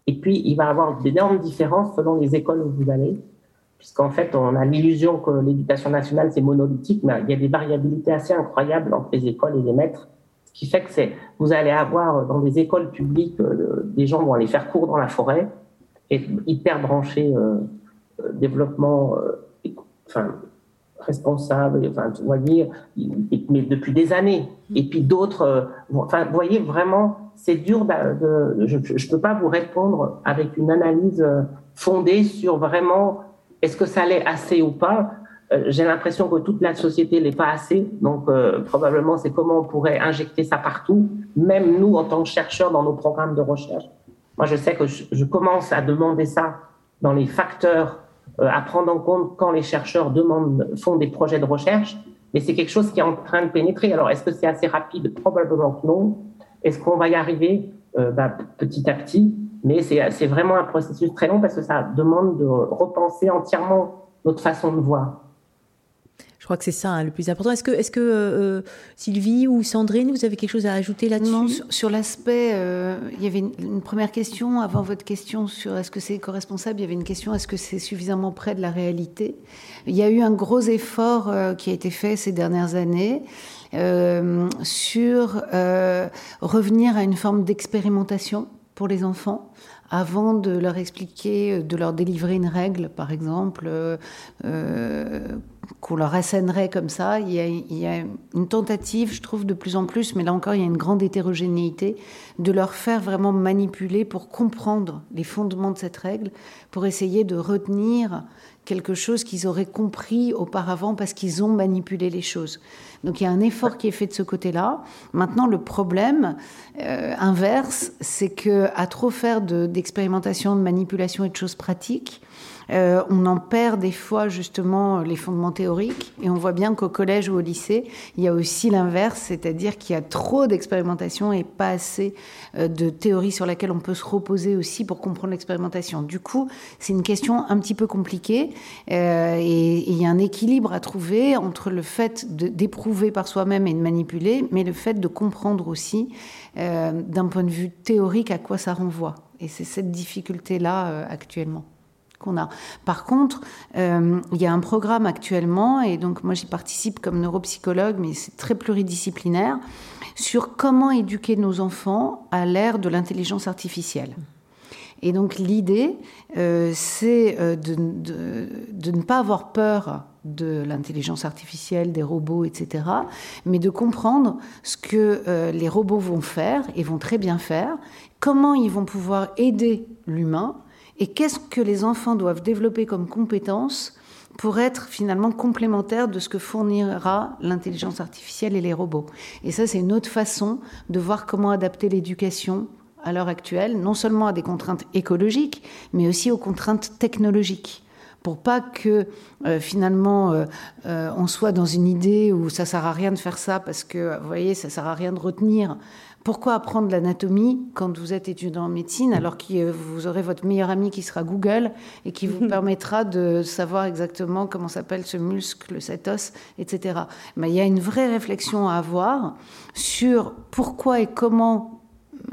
Et puis, il va y avoir d'énormes différences selon les écoles où vous allez, puisqu'en fait, on a l'illusion que l'éducation nationale, c'est monolithique, mais il y a des variabilités assez incroyables entre les écoles et les maîtres. Ce qui fait que vous allez avoir dans des écoles publiques, euh, des gens vont aller faire cours dans la forêt, et hyper branchés euh, euh, développement, enfin, responsable, enfin, vous voyez, mais depuis des années. Et puis d'autres, euh, enfin, vous voyez, vraiment, c'est dur de, je ne peux pas vous répondre avec une analyse euh, fondée sur vraiment est-ce que ça l'est assez ou pas. Euh, j'ai l'impression que toute la société l'est pas assez, donc probablement c'est comment on pourrait injecter ça partout, même nous en tant que chercheurs dans nos programmes de recherche. Moi, je sais que je commence à demander ça dans les facteurs à prendre en compte quand les chercheurs demandent, font des projets de recherche, mais c'est quelque chose qui est en train de pénétrer. Alors, est-ce que c'est assez rapide? Probablement que non. Est-ce qu'on va y arriver? Euh, bah, petit à petit Mais c'est vraiment un processus très long parce que ça demande de repenser entièrement notre façon de voir. Crois que c'est ça hein, le plus important. Est-ce que, que euh, Sylvie ou Sandrine, vous avez quelque chose à ajouter là-dessus Non, sur, l'aspect, euh, il y avait une, première question avant votre question sur est-ce que c'est éco-responsable. Il y avait une question est-ce que c'est suffisamment près de la réalité? Il y a eu un gros effort euh, qui a été fait ces dernières années. sur revenir à une forme d'expérimentation pour les enfants avant de leur expliquer, de leur délivrer une règle, par exemple, qu'on leur assènerait comme ça. Il y, a, il y, a, une tentative, je trouve, de plus en plus, mais là encore, il y a une grande hétérogénéité, de leur faire vraiment manipuler pour comprendre les fondements de cette règle, pour essayer de retenir quelque chose qu'ils auraient compris auparavant parce qu'ils ont manipulé les choses. Donc il y a un effort qui est fait de ce côté-là. Maintenant, le problème euh, inverse, c'est que à trop faire d'expérimentation, de, manipulation et de choses pratiques, euh, on en perd des fois justement les fondements théoriques et on voit bien qu'au collège ou au lycée, il y a aussi l'inverse, c'est-à-dire qu'il y a trop d'expérimentation et pas assez euh, de théorie sur laquelle on peut se reposer aussi pour comprendre l'expérimentation. Du coup, c'est une question un petit peu compliquée euh, et il y a un équilibre à trouver entre le fait d'éprouver par soi-même et de manipuler, mais le fait de comprendre aussi d'un point de vue théorique à quoi ça renvoie. Et c'est cette difficulté-là actuellement qu'on a. Par contre, euh, il y a un programme actuellement, et donc moi j'y participe comme neuropsychologue, mais c'est très pluridisciplinaire, sur comment éduquer nos enfants à l'ère de l'intelligence artificielle. Et donc l'idée, euh, c'est euh, de, de, ne pas avoir peur de l'intelligence artificielle, des robots, etc., mais de comprendre ce que les robots vont faire et vont très bien faire, comment ils vont pouvoir aider l'humain et qu'est-ce que les enfants doivent développer comme compétences pour être finalement complémentaires de ce que fournira l'intelligence artificielle et les robots? Et ça, c'est une autre façon de voir comment adapter l'éducation à l'heure actuelle, non seulement à des contraintes écologiques, mais aussi aux contraintes technologiques pour pas que euh, finalement euh, euh, on soit dans une idée où ça sert à rien de faire ça parce que vous voyez ça sert à rien de retenir pourquoi apprendre l'anatomie quand vous êtes étudiant en médecine alors que vous aurez votre meilleur ami qui sera Google et qui vous permettra de savoir exactement comment s'appelle ce muscle, cet os, etc. Mais il y a une vraie réflexion à avoir sur pourquoi et comment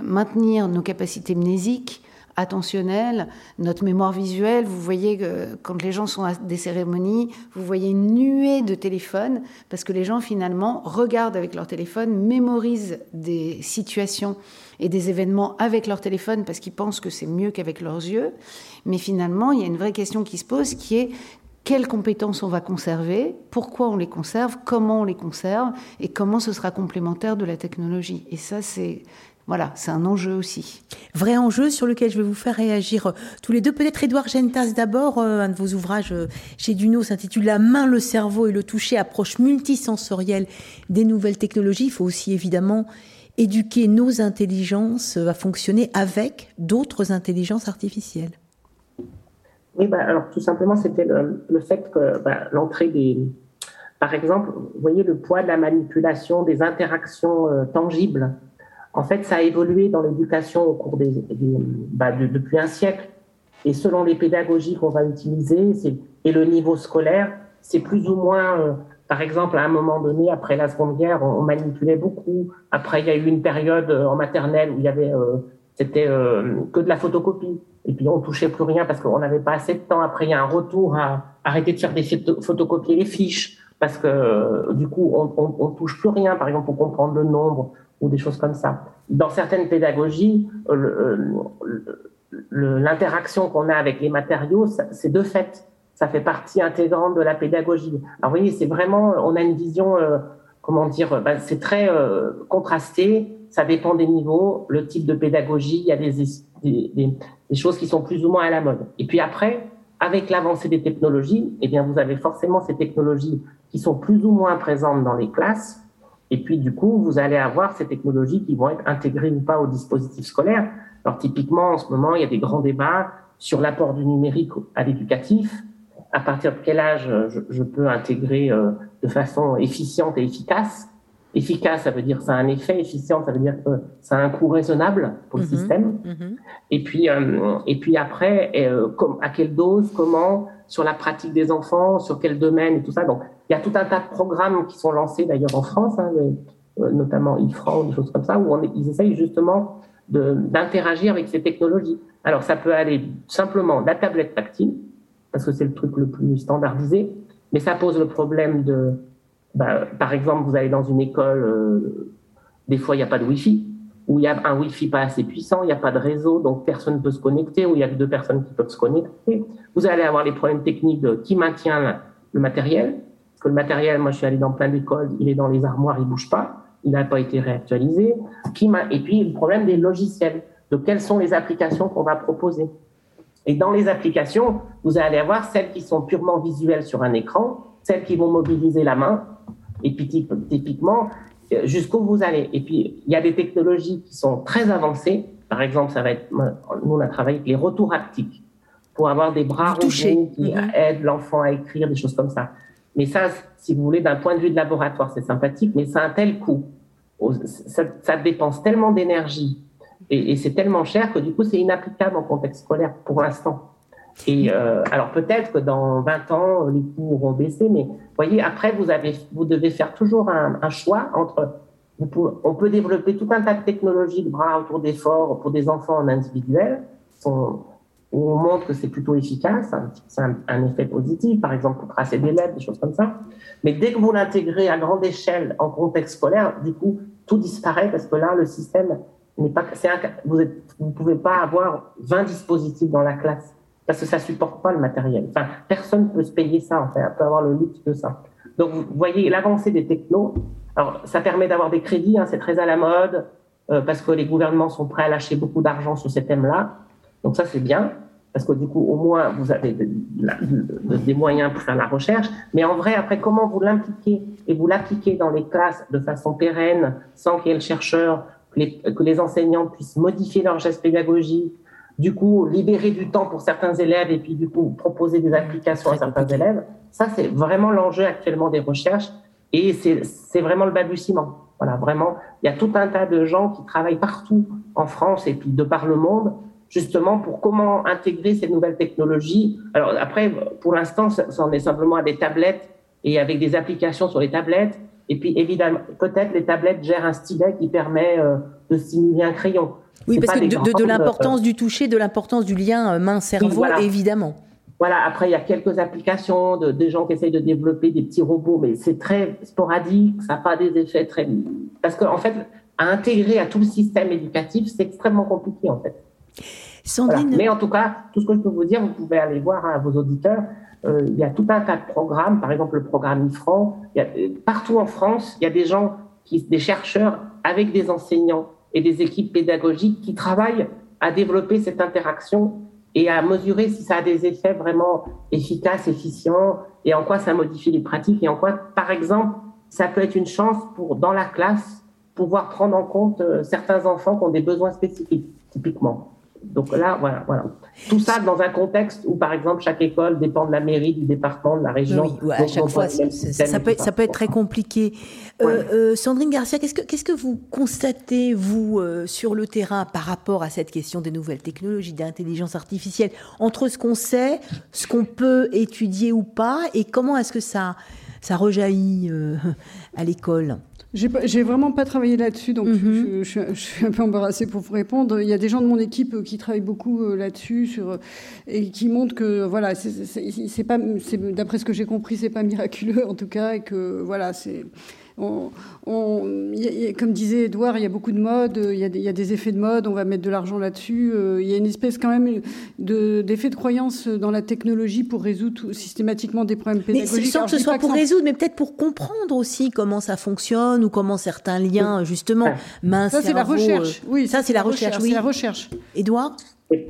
maintenir nos capacités mnésiques attentionnel, notre mémoire visuelle. Vous voyez que quand les gens sont à des cérémonies, vous voyez une nuée de téléphones parce que les gens finalement regardent avec leur téléphone, mémorisent des situations et des événements avec leur téléphone parce qu'ils pensent que c'est mieux qu'avec leurs yeux. Mais finalement, il y a une vraie question qui se pose qui est quelles compétences on va conserver, pourquoi on les conserve, comment on les conserve et comment ce sera complémentaire de la technologie. Et ça, c'est voilà, c'est un enjeu aussi. Vrai enjeu sur lequel je vais vous faire réagir euh, tous les deux. Peut-être Édouard Gentas d'abord, euh, un de vos ouvrages euh, chez Duno s'intitule La main, le cerveau et le toucher, approche multisensorielle des nouvelles technologies. Il faut aussi évidemment éduquer nos intelligences à fonctionner avec d'autres intelligences artificielles. Oui, bah, alors tout simplement, c'était le, fait que bah, l'entrée des... Par exemple, vous voyez le poids de la manipulation, des interactions tangibles en fait, ça a évolué dans l'éducation au cours bah, depuis un siècle. Et selon les pédagogies qu'on va utiliser et le niveau scolaire, c'est plus ou moins, euh, par exemple, à un moment donné, après la Seconde Guerre, on, manipulait beaucoup. Après, il y a eu une période euh, en maternelle où il y avait, euh, c'était que de la photocopie. Et puis on touchait plus rien parce qu'on n'avait pas assez de temps. Après, il y a un retour à arrêter de faire des photocopier les fiches parce que du coup, on, on, on touche plus rien. Par exemple, pour comprendre le nombre, ou des choses comme ça. Dans certaines pédagogies, l'interaction qu'on a avec les matériaux, c'est de fait, ça fait partie intégrante de la pédagogie. Alors vous voyez, c'est vraiment, on a une vision, euh, comment dire, bah, c'est très euh, contrasté, ça dépend des niveaux, le type de pédagogie, il y a des, des, des, choses qui sont plus ou moins à la mode. Et puis après, avec l'avancée des technologies, eh bien, vous avez forcément ces technologies qui sont plus ou moins présentes dans les classes, et puis, du coup, vous allez avoir ces technologies qui vont être intégrées ou pas au dispositif scolaire. Alors, typiquement, en ce moment, il y a des grands débats sur l'apport du numérique à l'éducatif. À partir de quel âge je, peux intégrer euh, de façon efficiente et efficace? Efficace, ça veut dire ça a un effet. Efficient, ça veut dire que ça a un coût raisonnable pour le mm-hmm. système. Mm-hmm. Et puis, euh, et puis après, euh, comme, à quelle dose, comment, sur la pratique des enfants, sur quel domaine et tout ça. Donc, il y a tout un tas de programmes qui sont lancés d'ailleurs en France, hein, euh, notamment IFRAN, des choses comme ça, où on, ils essayent justement d'interagir avec ces technologies. Alors, ça peut aller simplement la tablette tactile, parce que c'est le truc le plus standardisé, mais ça pose le problème de, bah, par exemple, vous allez dans une école, euh, des fois il n'y a pas de Wi-Fi, ou il y a un Wi-Fi pas assez puissant, il n'y a pas de réseau, donc personne ne peut se connecter, ou il y a que deux personnes qui peuvent se connecter. Vous allez avoir les problèmes techniques de qui maintient le matériel, Parce que le matériel, moi je suis allé dans plein d'écoles, il est dans les armoires, il bouge pas, il n'a pas été réactualisé. Et puis le problème des logiciels, de quelles sont les applications qu'on va proposer. Et dans les applications, vous allez avoir celles qui sont purement visuelles sur un écran, celles qui vont mobiliser la main, et puis typiquement, euh, jusqu'où vous allez. Et puis, il y a des technologies qui sont très avancées. Par exemple, ça va être, nous, on a travaillé avec les retours haptiques pour avoir des bras robots qui mhm. aident l'enfant à écrire, des choses comme ça. Mais ça, si vous voulez, d'un point de vue de laboratoire, c'est sympathique, mais ça a un tel coût. Ça, ça dépense tellement d'énergie et, et c'est tellement cher que du coup, c'est inapplicable en contexte scolaire pour l'instant. Euh, alors peut-être que dans 20 ans, les coûts auront baissé, mais voyez, après, vous, avez, vous devez faire toujours un, un choix entre. on peut développer tout un tas de technologies de bras autour d'efforts pour des enfants en individuel, où on montre que c'est plutôt efficace, c'est un, effet positif, par exemple pour tracer des lettres, des choses comme ça. Mais dès que vous l'intégrez à grande échelle en contexte scolaire, du coup, tout disparaît parce que là, le système n'est pas. Vous ne pouvez pas avoir 20 dispositifs dans la classe parce que ça supporte pas le matériel. Enfin, personne peut se payer ça, en fait, peut avoir le luxe de ça. Donc, vous voyez l'avancée des technos. Alors, ça permet d'avoir des crédits, hein, c'est très à la mode, euh, parce que les gouvernements sont prêts à lâcher beaucoup d'argent sur ces thèmes-là. Donc ça, c'est bien, parce que du coup, au moins, vous avez des moyens pour faire la recherche. Mais en vrai, après, comment vous l'impliquez et vous l'appliquez dans les classes de façon pérenne, sans qu'il y ait le chercheur, que les, que les enseignants puissent modifier leur geste pédagogique, du coup libérer du temps pour certains élèves et puis du coup proposer des applications à certains élèves. Ça, c'est vraiment l'enjeu actuellement des recherches et c'est vraiment le balbutiement. Voilà, vraiment, il y a tout un tas de gens qui travaillent partout en France et puis de par le monde justement pour comment intégrer ces nouvelles technologies. Alors après, pour l'instant, ça en est simplement à des tablettes et avec des applications sur les tablettes. Et puis évidemment, peut-être les tablettes gèrent un stylet qui permet euh, de simuler un crayon. Oui, parce que de, l'importance du toucher, de l'importance du lien euh, main-cerveau, évidemment. Voilà, après, il y a quelques applications de, des gens qui essayent de développer des petits robots, mais c'est très sporadique, ça n'a pas des effets très... Parce qu'en en fait, à intégrer à tout le système éducatif, c'est extrêmement compliqué, en fait. Sandrine... Mais en tout cas, tout ce que je peux vous dire, vous pouvez aller voir à vos auditeurs, euh, il y a tout un tas de programmes, par exemple le programme IFRAN. Il y a, euh, partout en France, il y a des gens, qui, des chercheurs avec des enseignants et des équipes pédagogiques qui travaillent à développer cette interaction et à mesurer si ça a des effets vraiment efficaces, efficients, et en quoi ça modifie les pratiques, et en quoi, par exemple, ça peut être une chance pour, dans la classe, pouvoir prendre en compte euh, certains enfants qui ont des besoins spécifiques, typiquement. Donc là, voilà, voilà. Tout ça dans un contexte où, par exemple, chaque école dépend de la mairie, du département, de la région. Oui, à chaque fois, ça, peut, ça peut être très compliqué. Euh, euh, Sandrine Garcia, qu'est-ce que, qu'est-ce que vous constatez, vous, euh, sur le terrain par rapport à cette question des nouvelles technologies, d'intelligence artificielle, entre ce qu'on sait, ce qu'on peut étudier ou pas, et comment est-ce que ça, ça rejaillit à l'école? J'ai vraiment pas travaillé là-dessus, donc mhm. je, suis un peu embarrassée pour vous répondre. Il y a des gens de mon équipe euh, qui travaillent beaucoup euh, là-dessus sur, euh, et qui montrent que voilà, c'est pas, d'après ce que j'ai compris, c'est pas miraculeux en tout cas, et que voilà, c'est on, comme disait Edouard, il y a beaucoup de modes, il y a, des, il y a des effets de mode, on va mettre de l'argent là-dessus. Euh, il y a une espèce quand même d'effet de, croyance dans la technologie pour résoudre systématiquement des problèmes pédagogiques. Mais sans que ce soit pour résoudre, mais peut-être pour comprendre aussi comment ça fonctionne ou comment certains liens, justement, main Ça, c'est la recherche. Euh, oui, ça, c'est la, recherche. Oui. la recherche. Edouard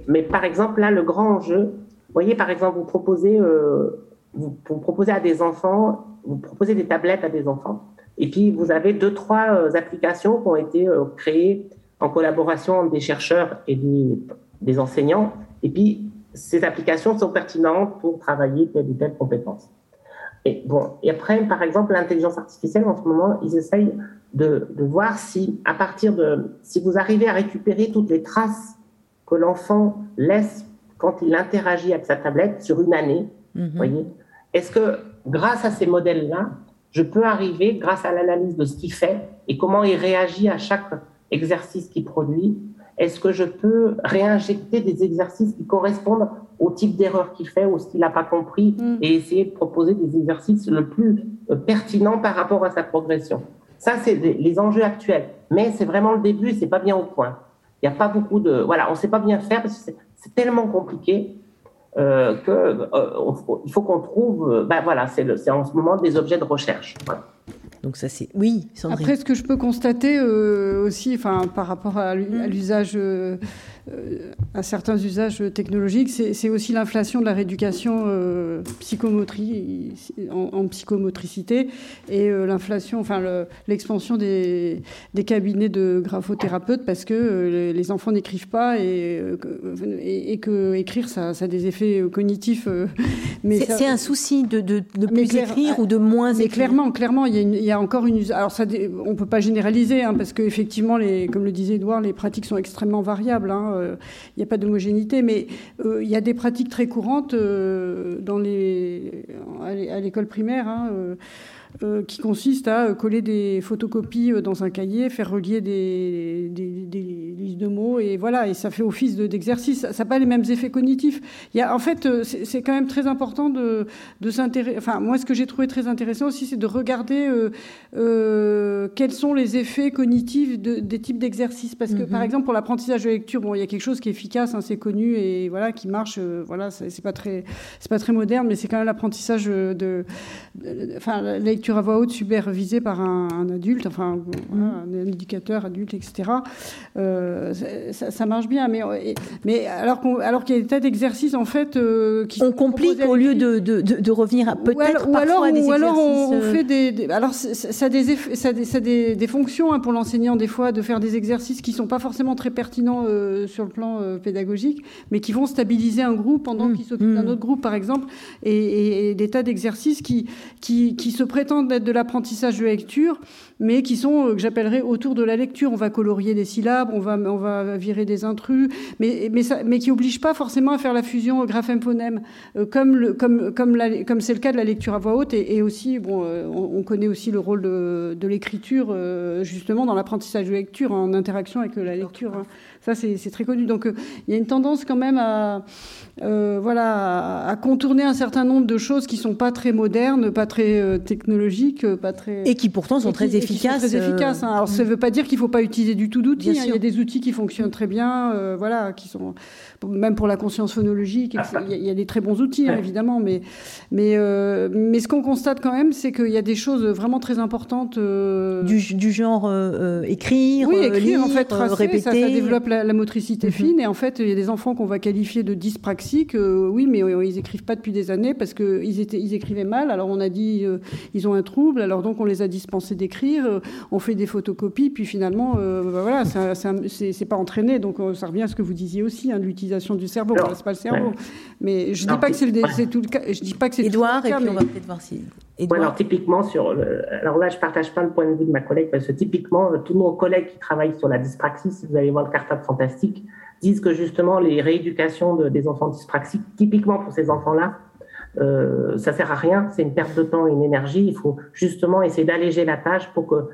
mais, par exemple, là, le grand enjeu, vous voyez, par exemple, vous proposez, euh, vous proposez à des enfants, vous proposez des tablettes à des enfants et puis, vous avez deux, trois euh, applications qui ont été euh, créées en collaboration des chercheurs et des, enseignants. Et puis, ces applications sont pertinentes pour travailler telle ou telle compétence. Et bon, et après, par exemple, l'intelligence artificielle, en ce moment, ils essayent de, de, voir si, à partir de, si vous arrivez à récupérer toutes les traces que l'enfant laisse quand il interagit avec sa tablette sur une année, mm-hmm. voyez, est-ce que grâce à ces modèles-là, je peux arriver, grâce à l'analyse de ce qu'il fait et comment il réagit à chaque exercice qu'il produit, est-ce que je peux réinjecter des exercices qui correspondent au type d'erreur qu'il fait ou ce qu'il n'a pas compris mm. et essayer de proposer des exercices le plus euh, pertinents par rapport à sa progression? Ça, c'est les enjeux actuels. Mais c'est vraiment le début, c'est pas bien au point. Il n'y a pas beaucoup de, voilà, on sait pas bien faire parce que c'est tellement compliqué. Euh, qu'il euh, faut qu'on trouve, ben voilà, c'est en ce moment des objets de recherche. Donc ça c'est oui. Sandrine. Après, ce que je peux constater aussi, enfin par rapport à l'usage euh, à certains usages technologiques, c'est aussi l'inflation de la rééducation euh, en, psychomotricité et euh, l'inflation, enfin l'expansion des, des, cabinets de graphothérapeutes parce que euh, les enfants n'écrivent pas et, et, que écrire ça, ça, a des effets cognitifs. mais c'est un souci de, de, de plus écrire ou de moins mais écrire? clairement, clairement, il y, a il y a encore une. Alors ça, on peut pas généraliser hein, parce qu'effectivement, les, comme le disait Edouard, les pratiques sont extrêmement variables. Hein, il euh, n'y a pas d'homogénéité, mais euh, il y a des pratiques très courantes euh, à l'école primaire. Hein, euh, qui consiste à coller des photocopies euh, dans un cahier, faire relier des, listes de mots, et voilà, et ça fait office d'exercice. ça n'a pas les mêmes effets cognitifs. Il y a, en fait, euh, c'est quand même très important de, de s'intéresser. Enfin, moi, ce que j'ai trouvé très intéressant aussi, c'est de regarder quels sont les effets cognitifs des types d'exercices. Parce que, par mhm. exemple, pour l'apprentissage de lecture, bon, il y a quelque chose qui est efficace, hein, c'est connu et voilà, qui marche. voilà, c'est pas très, c'est pas très moderne, mais c'est quand même l'apprentissage de, enfin, la lecture à voix haute supervisée par un, adulte, enfin mm. un éducateur adulte, etc. Euh, ça, marche bien, mais, mais alors, alors qu'il y a des tas d'exercices en fait euh, qui on complique au lieu de, de, de, revenir peut-être ou alors, à des ou alors on, euh, fait des, alors ça a des ça a des, des, fonctions hein, pour l'enseignant des fois de faire des exercices qui sont pas forcément très pertinents sur le plan pédagogique, mais qui vont stabiliser un groupe pendant mm. qu'il s'occupe d'un mm. autre groupe par exemple, et, et des tas d'exercices qui, qui qui se prêtent d'être de l'apprentissage de lecture, mais qui sont, euh, que j'appellerais, autour de la lecture. On va colorier des syllabes, on va, on va virer des intrus, mais, mais, ça, mais qui n'oblige pas forcément à faire la fusion graphème-phonème, euh, comme, le, comme, comme, comme c'est le cas de la lecture à voix haute, et, aussi, bon, euh, on, connaît aussi le rôle de, de l'écriture, justement, dans l'apprentissage de lecture, en interaction avec la lecture. Hein. Ça, c'est très connu. Donc, il y a une tendance quand même à, voilà, à contourner un certain nombre de choses qui sont pas très modernes, pas très technologiques, pas très... Et qui pourtant sont très efficaces efficace. Très efficace. Hein. Alors, ça ne veut pas dire qu'il ne faut pas utiliser du tout d'outils. Hein. Il y a des outils qui fonctionnent très bien, euh, voilà, qui sont même pour la conscience phonologique. Il y, a des très bons outils, hein, évidemment, mais mais euh, mais ce qu'on constate quand même, c'est qu'il y a des choses vraiment très importantes euh, du, genre écrire, oui, écrire lire, en fait, répéter. Ça, développe la, motricité mm-hmm. fine. Et en fait, il y a des enfants qu'on va qualifier de dyspraxiques. oui, mais ils écrivent pas depuis des années parce qu'ils ils écrivaient mal. Alors on a dit ils ont un trouble. Alors donc on les a dispensés d'écrire. Euh, on fait des photocopies, puis finalement, euh, bah voilà, c'est pas entraîné. Donc euh, ça revient à ce que vous disiez aussi, hein, de l'utilisation du cerveau. c'est pas le cerveau. Mais je ne dis pas que c'est tout le cas. Je dis pas que c'est Edouard, et puis on va peut-être voir si. alors typiquement sur alors là je partage pas le point de vue de ma collègue parce que typiquement tous nos collègues qui travaillent sur la dyspraxie, si vous allez voir le cartable fantastique, disent que justement les rééducations des enfants dyspraxiques, typiquement pour ces enfants-là, euh, ça sert à rien, c'est une perte de temps et une énergie. Il faut justement essayer d'alléger la tâche pour que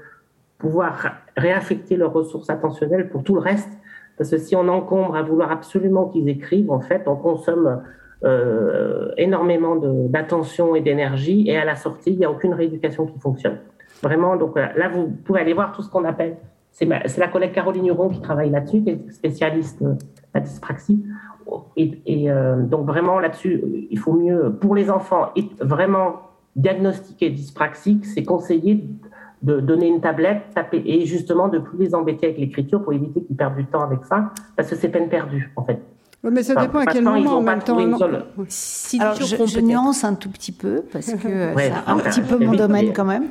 pouvoir réaffecter leurs ressources attentionnelles pour tout le reste. Parce que si on encombre à vouloir absolument qu'ils écrivent, en fait, on consomme euh, énormément d'attention et d'énergie, et à la sortie, il n'y a aucune rééducation qui fonctionne. Vraiment, donc euh, là, vous pouvez aller voir tout ce qu'on appelle. C'est la collègue Caroline Huron qui travaille là-dessus, qui est spécialiste de la dyspraxie. Et, euh, donc vraiment là-dessus, il faut mieux, pour les enfants, vraiment diagnostiquer dyspraxique, c'est conseiller de donner une tablette, taper, et justement de plus les embêter avec l'écriture pour éviter qu'ils perdent du temps avec ça, parce que c'est peine perdue en fait mais ça dépend à quel moment en même temps. Alors, je, nuance un tout petit peu parce que c'est un petit peu mon domaine quand même.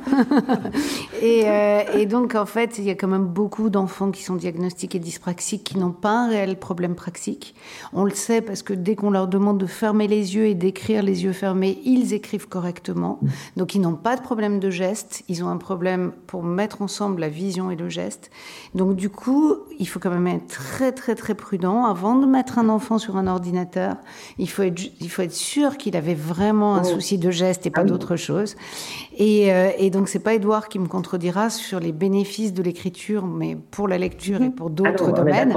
et, euh, et, donc, en fait, il y a quand même beaucoup d'enfants qui sont diagnostiqués dyspraxiques qui n'ont pas un réel problème praxique. On le sait parce que dès qu'on leur demande de fermer les yeux et d'écrire les yeux fermés, ils écrivent correctement. Donc, ils n'ont pas de problème de geste. Ils ont un problème pour mettre ensemble la vision et le geste. Donc, du coup, il faut quand même être très, très, très prudent avant de mettre un enfant sur un ordinateur, il faut être, il faut être sûr qu'il avait vraiment un oh. souci de geste et pas ah d'autre chose. Et, euh, et donc, c'est pas Edouard qui me contredira sur les bénéfices de l'écriture, mais pour la lecture et pour d'autres domaines.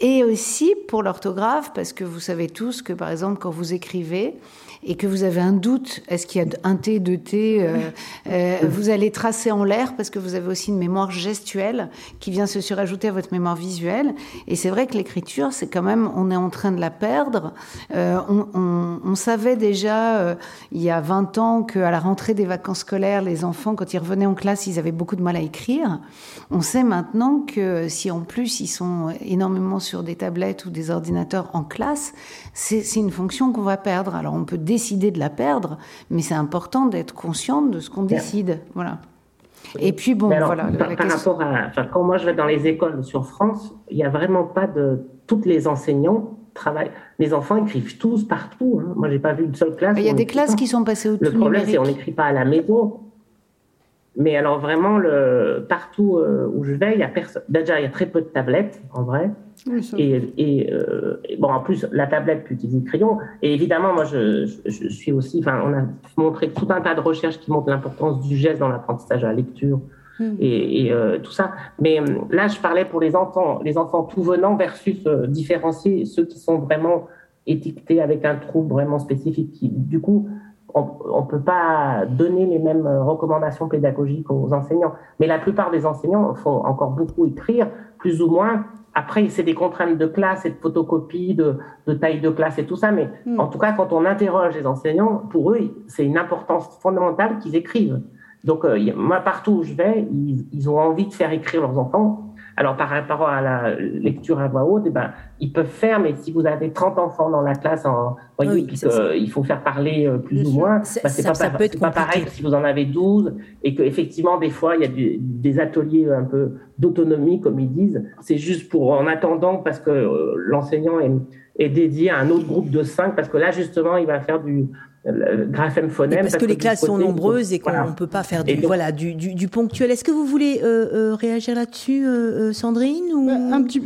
Et aussi pour l'orthographe, parce que vous savez tous que, par exemple, quand vous écrivez, et que vous avez un doute, est-ce qu'il y a un T, deux T, euh, euh, vous allez tracer en l'air parce que vous avez aussi une mémoire gestuelle qui vient se surajouter à votre mémoire visuelle. Et c'est vrai que l'écriture, c'est quand même, on est en train de la perdre. Euh, on, savait déjà euh, il y a 20 ans qu'à la rentrée des vacances scolaires, les enfants, quand ils revenaient en classe, ils avaient beaucoup de mal à écrire. On sait maintenant que si en plus ils sont énormément sur des tablettes ou des ordinateurs en classe, c'est une fonction qu'on va perdre. Alors on peut décider de la perdre, mais c'est important d'être consciente de ce qu'on décide. Voilà. Et puis bon, voilà. Par, rapport à, enfin, quand moi je vais dans les écoles sur France, il n'y a vraiment pas de toutes les enseignants travaillent. Les enfants écrivent tous partout. Hein. Moi, j'ai pas vu une seule classe. Il y a des classes qui sont passées au Le problème, c'est qu'on n'écrit pas à la maison. Mais alors vraiment, le, partout euh, où je vais, il y a personne. Déjà, il y a très peu de tablettes, en vrai. Et, euh, et, bon, en plus, la tablette peut utiliser le crayon. Et évidemment, moi, je, je, suis aussi. Enfin, on a montré tout un tas de recherches qui montrent l'importance du geste dans l'apprentissage à la lecture hmm. et, euh, tout ça. Mais là, je parlais pour les enfants, les enfants tout venant versus différencier ceux qui sont vraiment étiquetés avec un trouble vraiment spécifique. Qui, du coup, on ne peut pas donner les mêmes recommandations pédagogiques aux enseignants. Mais la plupart des enseignants font encore beaucoup écrire, plus ou moins. Après, c'est des contraintes de classe et de photocopie, de, taille de classe et tout ça. Mais hmm. en tout cas, quand on interroge les enseignants, pour eux, c'est une importance fondamentale qu'ils écrivent. Donc, euh, moi, partout où je vais, ils, ont envie de faire écrire leurs enfants. Alors, par rapport à la lecture à voix haute, eh ben, ils peuvent faire, mais si vous avez 30 enfants dans la classe, en, voyez, il faut faire parler euh, plus ou moins, bah, c'est pas, pas pareil que si vous en avez 12 et qu'effectivement, des fois, il y a des ateliers un peu d'autonomie, comme ils disent. C'est juste pour, en attendant, parce que euh, l'enseignant est, est, dédié à un autre groupe de 5, parce que là, justement, il va faire du, graphème phonème. Parce, que les classes sont nombreuses et qu'on ne peut pas faire du, voilà, du, du, ponctuel. Est-ce que vous voulez euh, euh, réagir là-dessus, euh, Sandrine ou... Bah, un petit,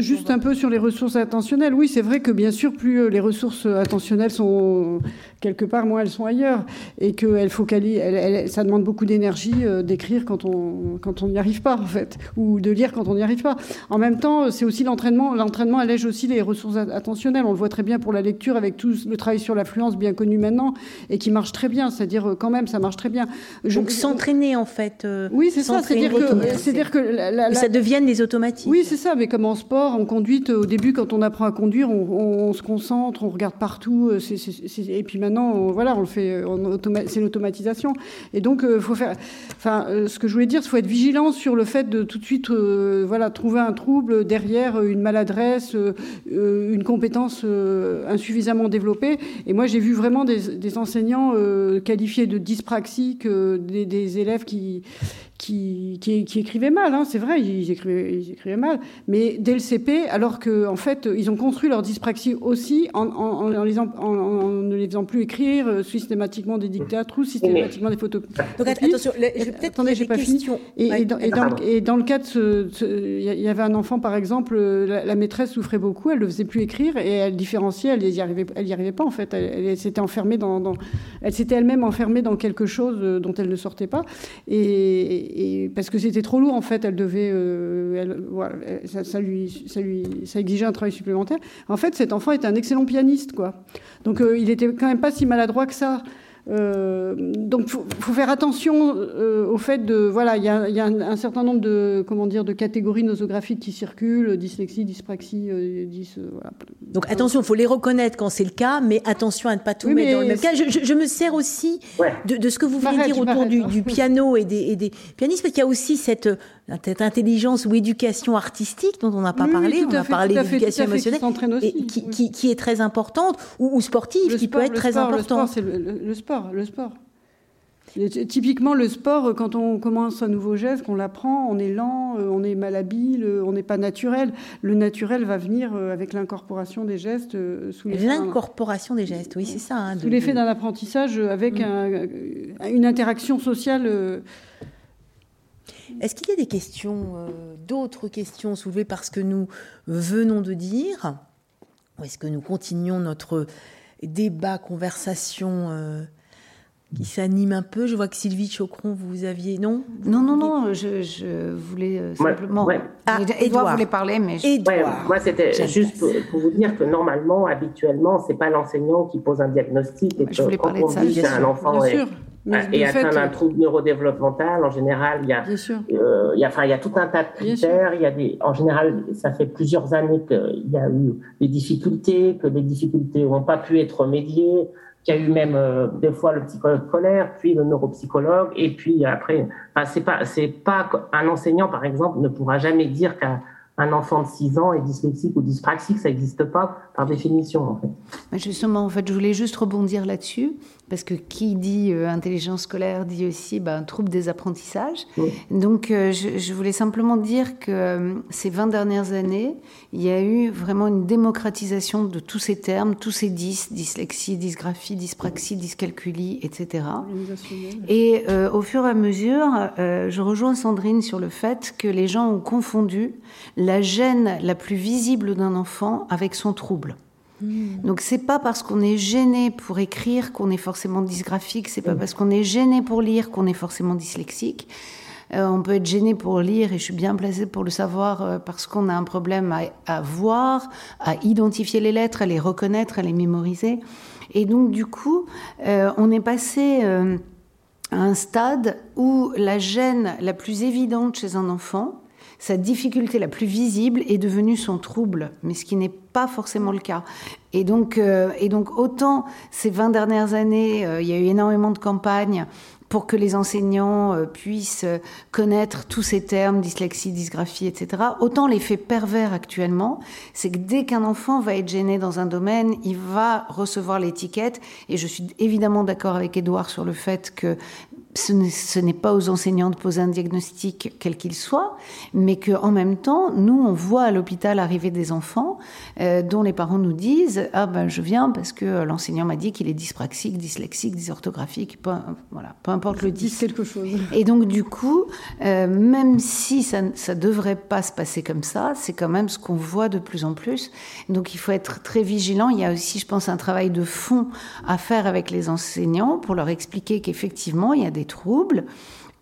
Juste un peu sur les ressources attentionnelles. Oui, c'est vrai que bien sûr, plus les ressources attentionnelles sont quelque part, moins elles sont ailleurs. Et que elle elle, ça demande beaucoup d'énergie d'écrire quand on quand on n'y arrive pas, en fait. Ou de lire quand on n'y arrive pas. En même temps, c'est aussi l'entraînement. L'entraînement allège aussi les ressources attentionnelles. On le voit très bien pour la lecture avec tout le travail sur l'affluence bien connu maintenant et qui marche très bien. C'est-à-dire, euh, quand même, ça marche très bien. Donc, s'entraîner, en fait. Euh, oui, c'est ça. C'est-à-dire que, ça devienne des automatismes. Oui, c'est ça. Mais comme en sport, en conduite, au début, quand on apprend à conduire, on, se concentre, on regarde partout. Euh, et puis maintenant, voilà, on le fait. C'est l'automatisation. Et donc, il faut faire. Enfin, ce que je voulais dire, il faut être vigilant sur le fait de tout de suite, voilà, trouver un trouble derrière une maladresse, une compétence insuffisamment développée. Et moi, j'ai vu vraiment des, enseignants euh, qualifiés de dyspraxiques, euh, des, élèves qui, qui, qui, écrivaient mal, hein, c'est vrai, ils écrivaient, ils écrivaient, mal, mais dès le CP, alors qu'en en fait, ils ont construit leur dyspraxie aussi en, en, en, les en, ne les faisant plus écrire euh, systématiquement des dictates ou systématiquement des photos. Donc attention, attendez, j'ai pas fini. Et, et, dans, et, dans, le cas de il y avait un enfant par exemple, la, maîtresse souffrait beaucoup, elle ne le faisait plus écrire et elle différenciait, elle n'y arrivait, elle y arrivait pas en fait, elle, s'était enfermée dans, dans elle s'était elle-même enfermée dans quelque chose euh, dont elle ne sortait pas. Et et parce que c'était trop lourd en fait, elle devait, euh, voilà, ça, lui, ça, lui, ça exigeait un travail supplémentaire. En fait, cet enfant est un excellent pianiste, quoi. Donc euh, il était quand même pas si maladroit que ça. Euh, donc, faut, faut faire attention euh, au fait de voilà, il y a, y a un, certain nombre de comment dire de catégories nosographiques qui circulent, dyslexie, dyspraxie, euh, dys, euh, voilà. Donc attention, il faut les reconnaître quand c'est le cas, mais attention à ne pas tout mettre dans le même cas. Je, je, je me sers aussi de, de, ce que vous venez dire autour du, du, piano et des, et des pianistes, parce qu'il y a aussi cette, cette intelligence ou éducation artistique dont on n'a pas parlé. on a parlé d'éducation émotionnelle, et qui, qui, qui, est très importante, ou, ou sportive, qui peut être très importante. Le, le, le sport le sport. Typiquement, le sport, quand on commence un nouveau geste, qu'on l'apprend, on est lent, euh, on est malhabile, euh, on n'est pas naturel. Le naturel va venir euh, avec l'incorporation des gestes sous. L'incorporation des gestes, oui, c'est ça. Hein, sous l'effet d'un apprentissage avec mm. une interaction sociale. Est-ce qu'il y a des questions, d'autres questions soulevées par ce que nous venons de dire Ou est-ce que nous continuons notre débat, conversation qui s'anime un peu. Je vois que Sylvie Chocron, vous aviez. Non Non, non, non, je, voulais euh, simplement. Ouais, Ah, Edouard voulait parler, mais. Je... moi, c'était juste pour, vous dire que normalement, habituellement, c'est pas l'enseignant qui pose un diagnostic. Et je voulais parler de ça. un enfant. Bien sûr. Et atteindre un trouble neurodéveloppemental, en général, il y a, euh, il y a, enfin, il y a tout un tas de critères. Il y a des, en général, ça fait plusieurs années qu'il y a eu des difficultés, que les difficultés n'ont pas pu être remédiées, qu'il y a eu même euh, des fois le psychologue scolaire, puis le neuropsychologue, et puis après, enfin, c'est pas, c'est pas un enseignant, par exemple, ne pourra jamais dire qu'un un enfant de 6 ans est dyslexique ou dyspraxique, ça n'existe pas par définition en fait. Justement, en fait, je voulais juste rebondir là-dessus parce que qui dit euh, intelligence scolaire dit aussi un trouble des apprentissages. Donc, euh, je, voulais simplement dire que euh, ces 20 dernières années, il y a eu vraiment une démocratisation de tous ces termes, tous ces dys, dyslexie, dysgraphie, dyspraxie, dyscalculie, etc. Et au fur et à mesure, je rejoins Sandrine sur le fait que les gens ont confondu la gêne la plus visible d'un enfant avec son trouble. Hmm. Donc c'est pas parce qu'on est gêné pour écrire qu'on est forcément dysgraphique, c'est pas hmm. parce qu'on est gêné pour lire qu'on est forcément dyslexique. Euh, on peut être gêné pour lire, et je suis bien placée pour le savoir, euh, parce qu'on a un problème à, voir, à identifier les lettres, à les reconnaître, à les mémoriser. Et donc, du coup, euh, on est passé à un stade où la gêne la plus évidente chez un enfant, sa difficulté la plus visible est devenue son trouble, mais ce qui n'est pas forcément le cas. Et donc, euh, et donc autant ces 20 dernières années, euh, il y a eu énormément de campagnes pour que les enseignants euh, puissent connaître tous ces termes, dyslexie, dysgraphie, etc. Autant l'effet pervers actuellement, c'est que dès qu'un enfant va être gêné dans un domaine, il va recevoir l'étiquette. Et je suis évidemment d'accord avec Edouard sur le fait que ce n'est pas aux enseignants de poser un diagnostic quel qu'il soit, mais qu'en même temps, nous, on voit à l'hôpital arriver des enfants euh, dont les parents nous disent Ah ben je viens parce que l'enseignant m'a dit qu'il est dyspraxique, dyslexique, dysorthographique, peu, voilà, peu importe le dis. quelque chose. Et donc, du coup, euh, même si ça ne devrait pas se passer comme ça, c'est quand même ce qu'on voit de plus en plus. Donc, il faut être très vigilant. Il y a aussi, je pense, un travail de fond à faire avec les enseignants pour leur expliquer qu'effectivement, il y a des troubles,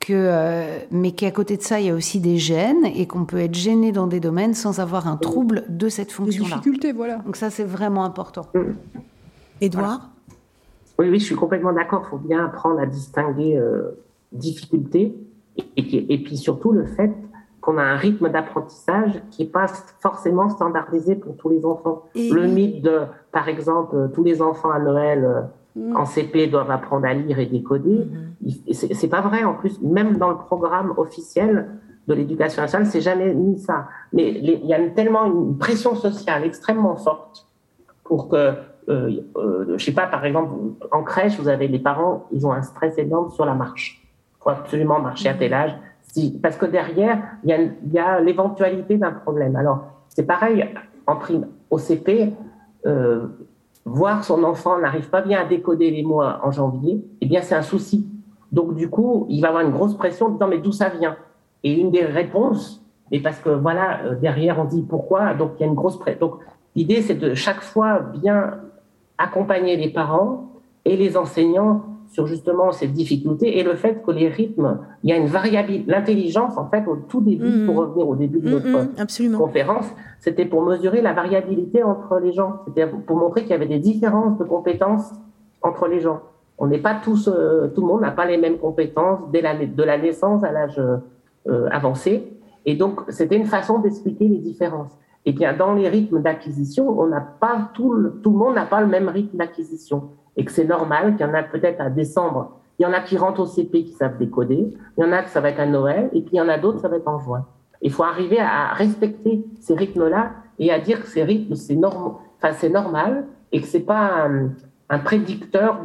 que, euh, mais qu'à côté de ça, il y a aussi des gènes et qu'on peut être gêné dans des domaines sans avoir un trouble de cette fonction-là. Des difficultés, voilà. Donc ça, c'est vraiment important. Édouard Oui, oui, je suis complètement d'accord. Il faut bien apprendre à distinguer euh, difficulté et, et, puis surtout le fait qu'on a un rythme d'apprentissage qui n'est pas forcément standardisé pour tous les enfants. Le mythe de, par exemple, tous les enfants à Noël Mm. en CP doivent apprendre à lire et décoder. Mm-hmm. C'est pas vrai en plus, même dans le programme officiel de l'éducation nationale, c'est jamais mis ça. Mais il y a tellement une pression sociale extrêmement forte pour que, euh, euh, je sais pas, par exemple, en crèche, vous avez les parents, ils ont un stress énorme sur la marche. Il faut absolument marcher à tel âge, si, parce que derrière, il y a, l'éventualité d'un problème. Alors, c'est pareil en prime au CP. Euh, voir son enfant n'arrive pas bien à décoder les mots en janvier, eh bien, c'est un souci. Donc, du coup, il va avoir une grosse pression de disant, mais d'où ça vient? Et une des réponses, et parce que voilà, euh, derrière, on dit pourquoi, donc il y a une grosse pression. Donc, l'idée, c'est de chaque fois bien accompagner les parents et les enseignants sur justement cette difficulté et le fait que les rythmes, il y a une variabilité. L'intelligence, en fait, au tout début, pour mm-hmm. revenir au début de notre mm-hmm, conférence, c'était pour mesurer la variabilité entre les gens. C'était pour montrer qu'il y avait des différences de compétences entre les gens. On n'est pas tous, euh, tout le monde n'a pas les mêmes compétences dès la, de la naissance à l'âge euh, avancé. Et donc, c'était une façon d'expliquer les différences. Et bien, dans les rythmes d'acquisition, on n'a pas tout le, tout le monde n'a pas le même rythme d'acquisition et que c'est normal qu'il y en a peut-être à décembre. Il y en a qui rentrent au CP qui savent décoder, il y en a que ça va être à Noël, et puis il y en a d'autres ça va être en juin. Il faut arriver à respecter ces rythmes-là et à dire que ces rythmes, c'est enfin, c'est normal et que c'est pas un, un prédicteur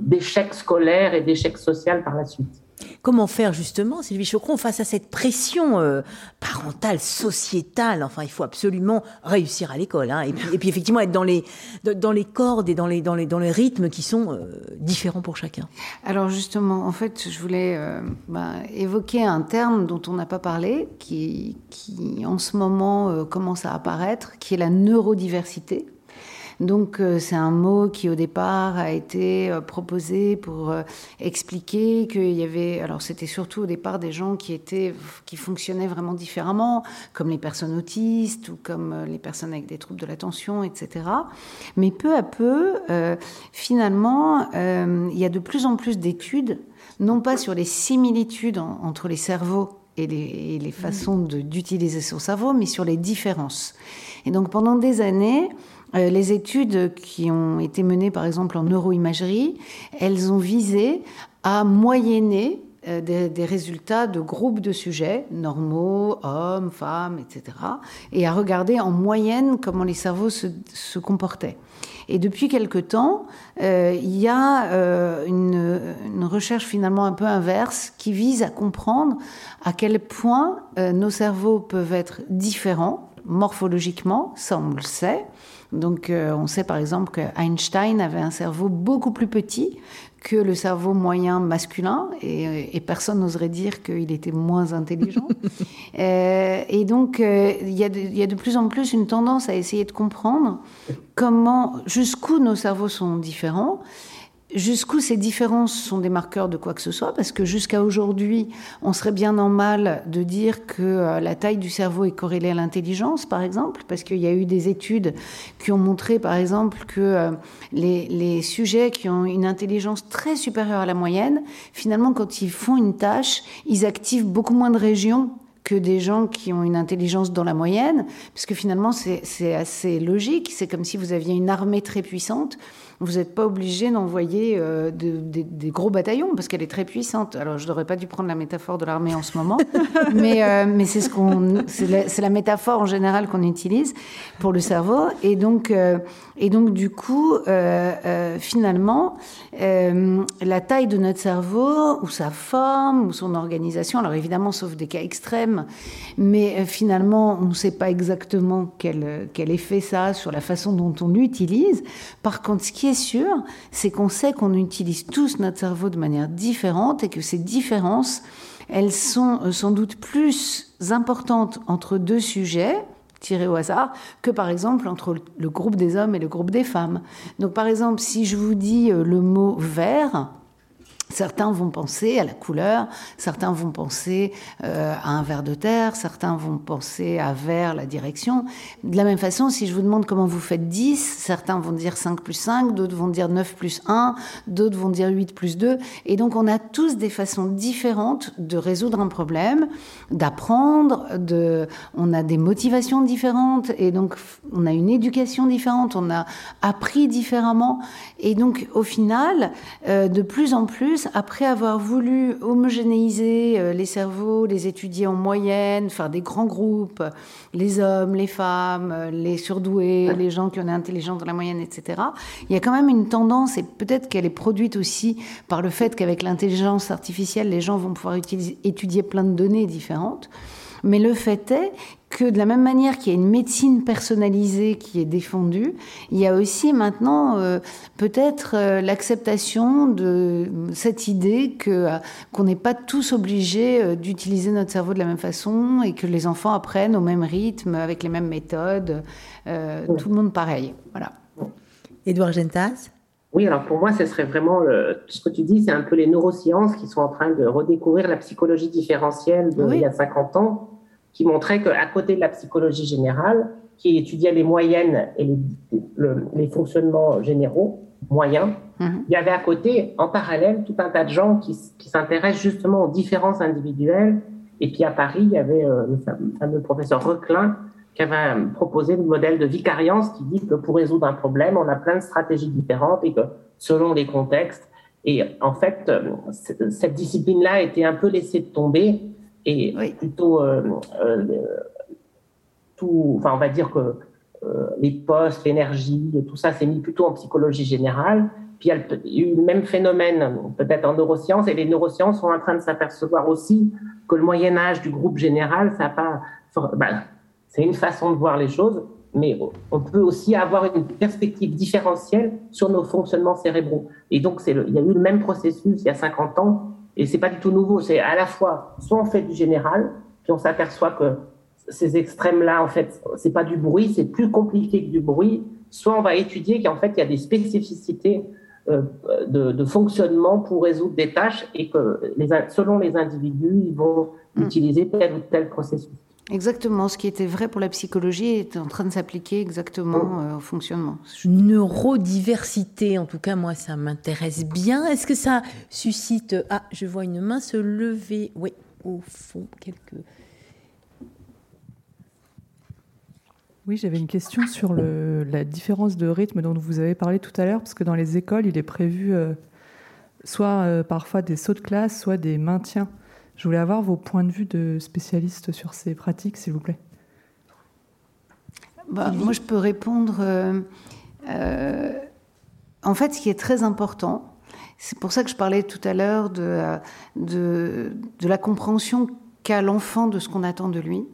d'échecs scolaires et d'échecs sociaux par la suite. Comment faire justement, Sylvie Chocron, face à cette pression euh, parentale, sociétale? Enfin, il faut absolument réussir à l'école, hein, et, puis, effectivement être dans les, dans les cordes et dans les, dans les, dans les rythmes qui sont euh, différents pour chacun. Alors justement, en fait, je voulais euh, bah, évoquer un terme dont on n'a pas parlé, qui, qui en ce moment commence à apparaître, qui est la neurodiversité. Donc euh, c'est un mot qui au départ a été euh, proposé pour euh, expliquer qu'il y avait, alors c'était surtout au départ des gens qui étaient, qui fonctionnaient vraiment différemment, comme les personnes autistes ou comme les personnes avec des troubles de l'attention, etc. Mais peu à peu, finalement, il y a de plus en plus d'études, non pas sur les similitudes entre les cerveaux et les, les façons d'utiliser son cerveau, mais sur les différences. Et donc pendant des années, les études qui ont été menées par exemple en neuroimagerie, elles ont visé à moyenner euh, des, résultats de groupes de sujets, normaux, hommes, femmes, etc., et à regarder en moyenne comment les cerveaux se, comportaient. Et depuis quelque temps, euh, il y a euh, une, recherche finalement un peu inverse qui vise à comprendre à quel point euh, nos cerveaux peuvent être différents morphologiquement, ça on le sait. Donc on sait par exemple que Einstein avait un cerveau beaucoup plus petit que le cerveau moyen masculin et, et personne n'oserait dire qu'il était moins intelligent. euh, et donc, euh, il y, y, a de plus en plus une tendance à essayer de comprendre comment, jusqu'où nos cerveaux sont différents jusqu'où ces différences sont des marqueurs de quoi que ce soit, parce que jusqu'à aujourd'hui, on serait bien en mal de dire que euh, la taille du cerveau est corrélée à l'intelligence, par exemple, parce qu'il y a eu des études qui ont montré, par exemple, que euh, les, les, sujets qui ont une intelligence très supérieure à la moyenne, finalement, quand ils font une tâche, ils activent beaucoup moins de régions que des gens qui ont une intelligence dans la moyenne, parce que finalement c'est assez logique, c'est comme si vous aviez une armée très puissante, vous n'êtes pas obligé d'envoyer euh, des gros bataillons parce qu'elle est très puissante. Alors, je n'aurais pas dû prendre la métaphore de l'armée en ce moment, mais, euh, mais c'est ce qu'on, c'est la, la, métaphore en général qu'on utilise pour le cerveau. Et donc, euh, et donc du coup, finalement, la taille de notre cerveau ou sa forme ou son organisation, alors évidemment, sauf des cas extrêmes, mais finalement, on ne sait pas exactement quel, quel effet ça a sur la façon dont on l'utilise. Par contre, ce qui est sûr, c'est qu'on sait qu'on utilise tous notre cerveau de manière différente et que ces différences, elles sont euh, sans doute plus importantes entre deux sujets tirés au hasard que par exemple entre le groupe des hommes et le groupe des femmes. Donc par exemple, si je vous dis euh, le mot vert, Certains vont penser à la couleur, certains vont penser euh, à un verre de terre, certains vont penser à vers la direction. De la même façon, si je vous demande comment vous faites 10, certains vont dire 5 plus 5, d'autres vont dire 9 plus 1, d'autres vont dire 8 plus 2. Et donc on a tous des façons différentes de résoudre un problème, d'apprendre, on a des motivations différentes et donc on a une éducation différente, on a appris différemment. Et donc au final, euh, de plus en plus, après avoir voulu homogénéiser euh, les cerveaux, les étudier en moyenne, faire des grands groupes, les hommes, les femmes, euh, les surdoués, les gens qui ont une intelligence dans la moyenne, etc., il y a quand même une tendance, et peut-être qu'elle est produite aussi par le fait qu'avec l'intelligence artificielle, les gens vont pouvoir utiliser, étudier plein de données différentes. Mais le fait est que de la même manière qu'il y a une médecine personnalisée qui est défendue, il y a aussi maintenant euh, peut-être euh, l'acceptation de cette idée que euh, qu'on n'est pas tous obligés d'utiliser notre cerveau de la même façon et que les enfants apprennent au même rythme, avec les mêmes méthodes, tout le monde pareil. Voilà. Édouard Gentas? Oui, alors pour moi, ce serait vraiment le, ce que tu dis, c'est un peu les neurosciences qui sont en train de redécouvrir la psychologie différentielle d'il y a 50 ans qui montrait qu'à côté de la psychologie générale, qui étudiait les moyennes et les, les fonctionnements généraux, moyens, mhm. il y avait à côté, en parallèle, tout un tas de gens qui, qui s'intéressent justement aux différences individuelles. Et puis à Paris, il y avait euh, le fameux professeur Reclin qui avait proposé le modèle de vicariance qui dit que pour résoudre un problème, on a plein de stratégies différentes et que selon les contextes, et en fait, euh, cette discipline-là a été un peu laissée de tomber et plutôt euh, euh, tout, enfin on va dire que euh, les postes, l'énergie, tout ça s'est mis plutôt en psychologie générale. Puis il y a eu le même phénomène peut-être en neurosciences et les neurosciences sont en train de s'apercevoir aussi que le Moyen Âge du groupe général, ça pas, ben, c'est une façon de voir les choses, mais on peut aussi avoir une perspective différentielle sur nos fonctionnements cérébraux. Et donc, c'est il y a eu le même processus il y a 50 ans et c'est pas du tout nouveau. C'est à la fois, soit on fait du général, puis on s'aperçoit que ces extrêmes-là, en fait, c'est pas du bruit, c'est plus compliqué que du bruit. soit on va étudier qu'en fait, il y a des spécificités euh, de, fonctionnement pour résoudre des tâches et que les, selon les individus, ils vont mm. utiliser tel ou tel processus. Exactement, ce qui était vrai pour la psychologie est en train de s'appliquer exactement mm. euh, au fonctionnement. Neurodiversité, en tout cas, moi, ça m'intéresse bien. Est-ce que ça suscite... Ah, je vois une main se lever. Oui, au fond, quelques... Oui, j'avais une question sur la différence de rythme dont vous avez parlé tout à l'heure, parce que dans les écoles, il est prévu euh, soit euh, parfois des sauts de classe, soit des maintiens. Je voulais avoir vos points de vue de spécialistes sur ces pratiques, s'il vous plaît. Bah, moi, je peux répondre. Euh, en fait, ce qui est très important, c'est pour ça que je parlais tout à l'heure de, de la compréhension qu'a l'enfant de ce qu'on attend de lui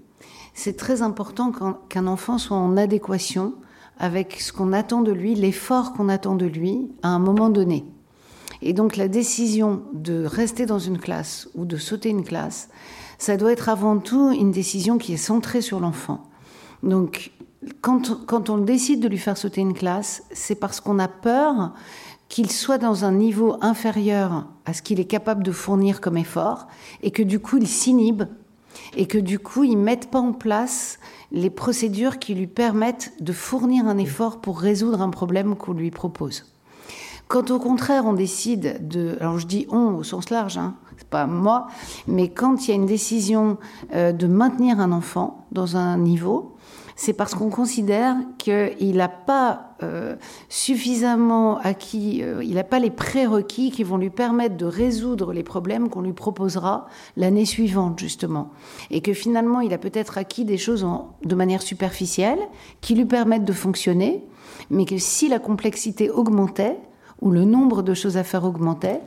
c'est très important qu'un enfant soit en adéquation avec ce qu'on attend de lui, l'effort qu'on attend de lui à un moment donné. Et donc la décision de rester dans une classe ou de sauter une classe, ça doit être avant tout une décision qui est centrée sur l'enfant. Donc quand, on décide de lui faire sauter une classe, c'est parce qu'on a peur qu'il soit dans un niveau inférieur à ce qu'il est capable de fournir comme effort et que du coup il s'inhibe et que du coup, ils mettent pas en place les procédures qui lui permettent de fournir un effort pour résoudre un problème qu'on lui propose. Quand au contraire on décide de, alors je dis on au sens large, hein, c'est pas moi, mais quand il y a une décision euh, de maintenir un enfant dans un niveau, c'est parce qu'on considère qu'il n'a pas euh, suffisamment acquis, euh, il n'a pas les prérequis qui vont lui permettre de résoudre les problèmes qu'on lui proposera l'année suivante, justement. Et que finalement, il a peut-être acquis des choses de manière superficielle qui lui permettent de fonctionner, mais que si la complexité augmentait, ou le nombre de choses à faire augmentait,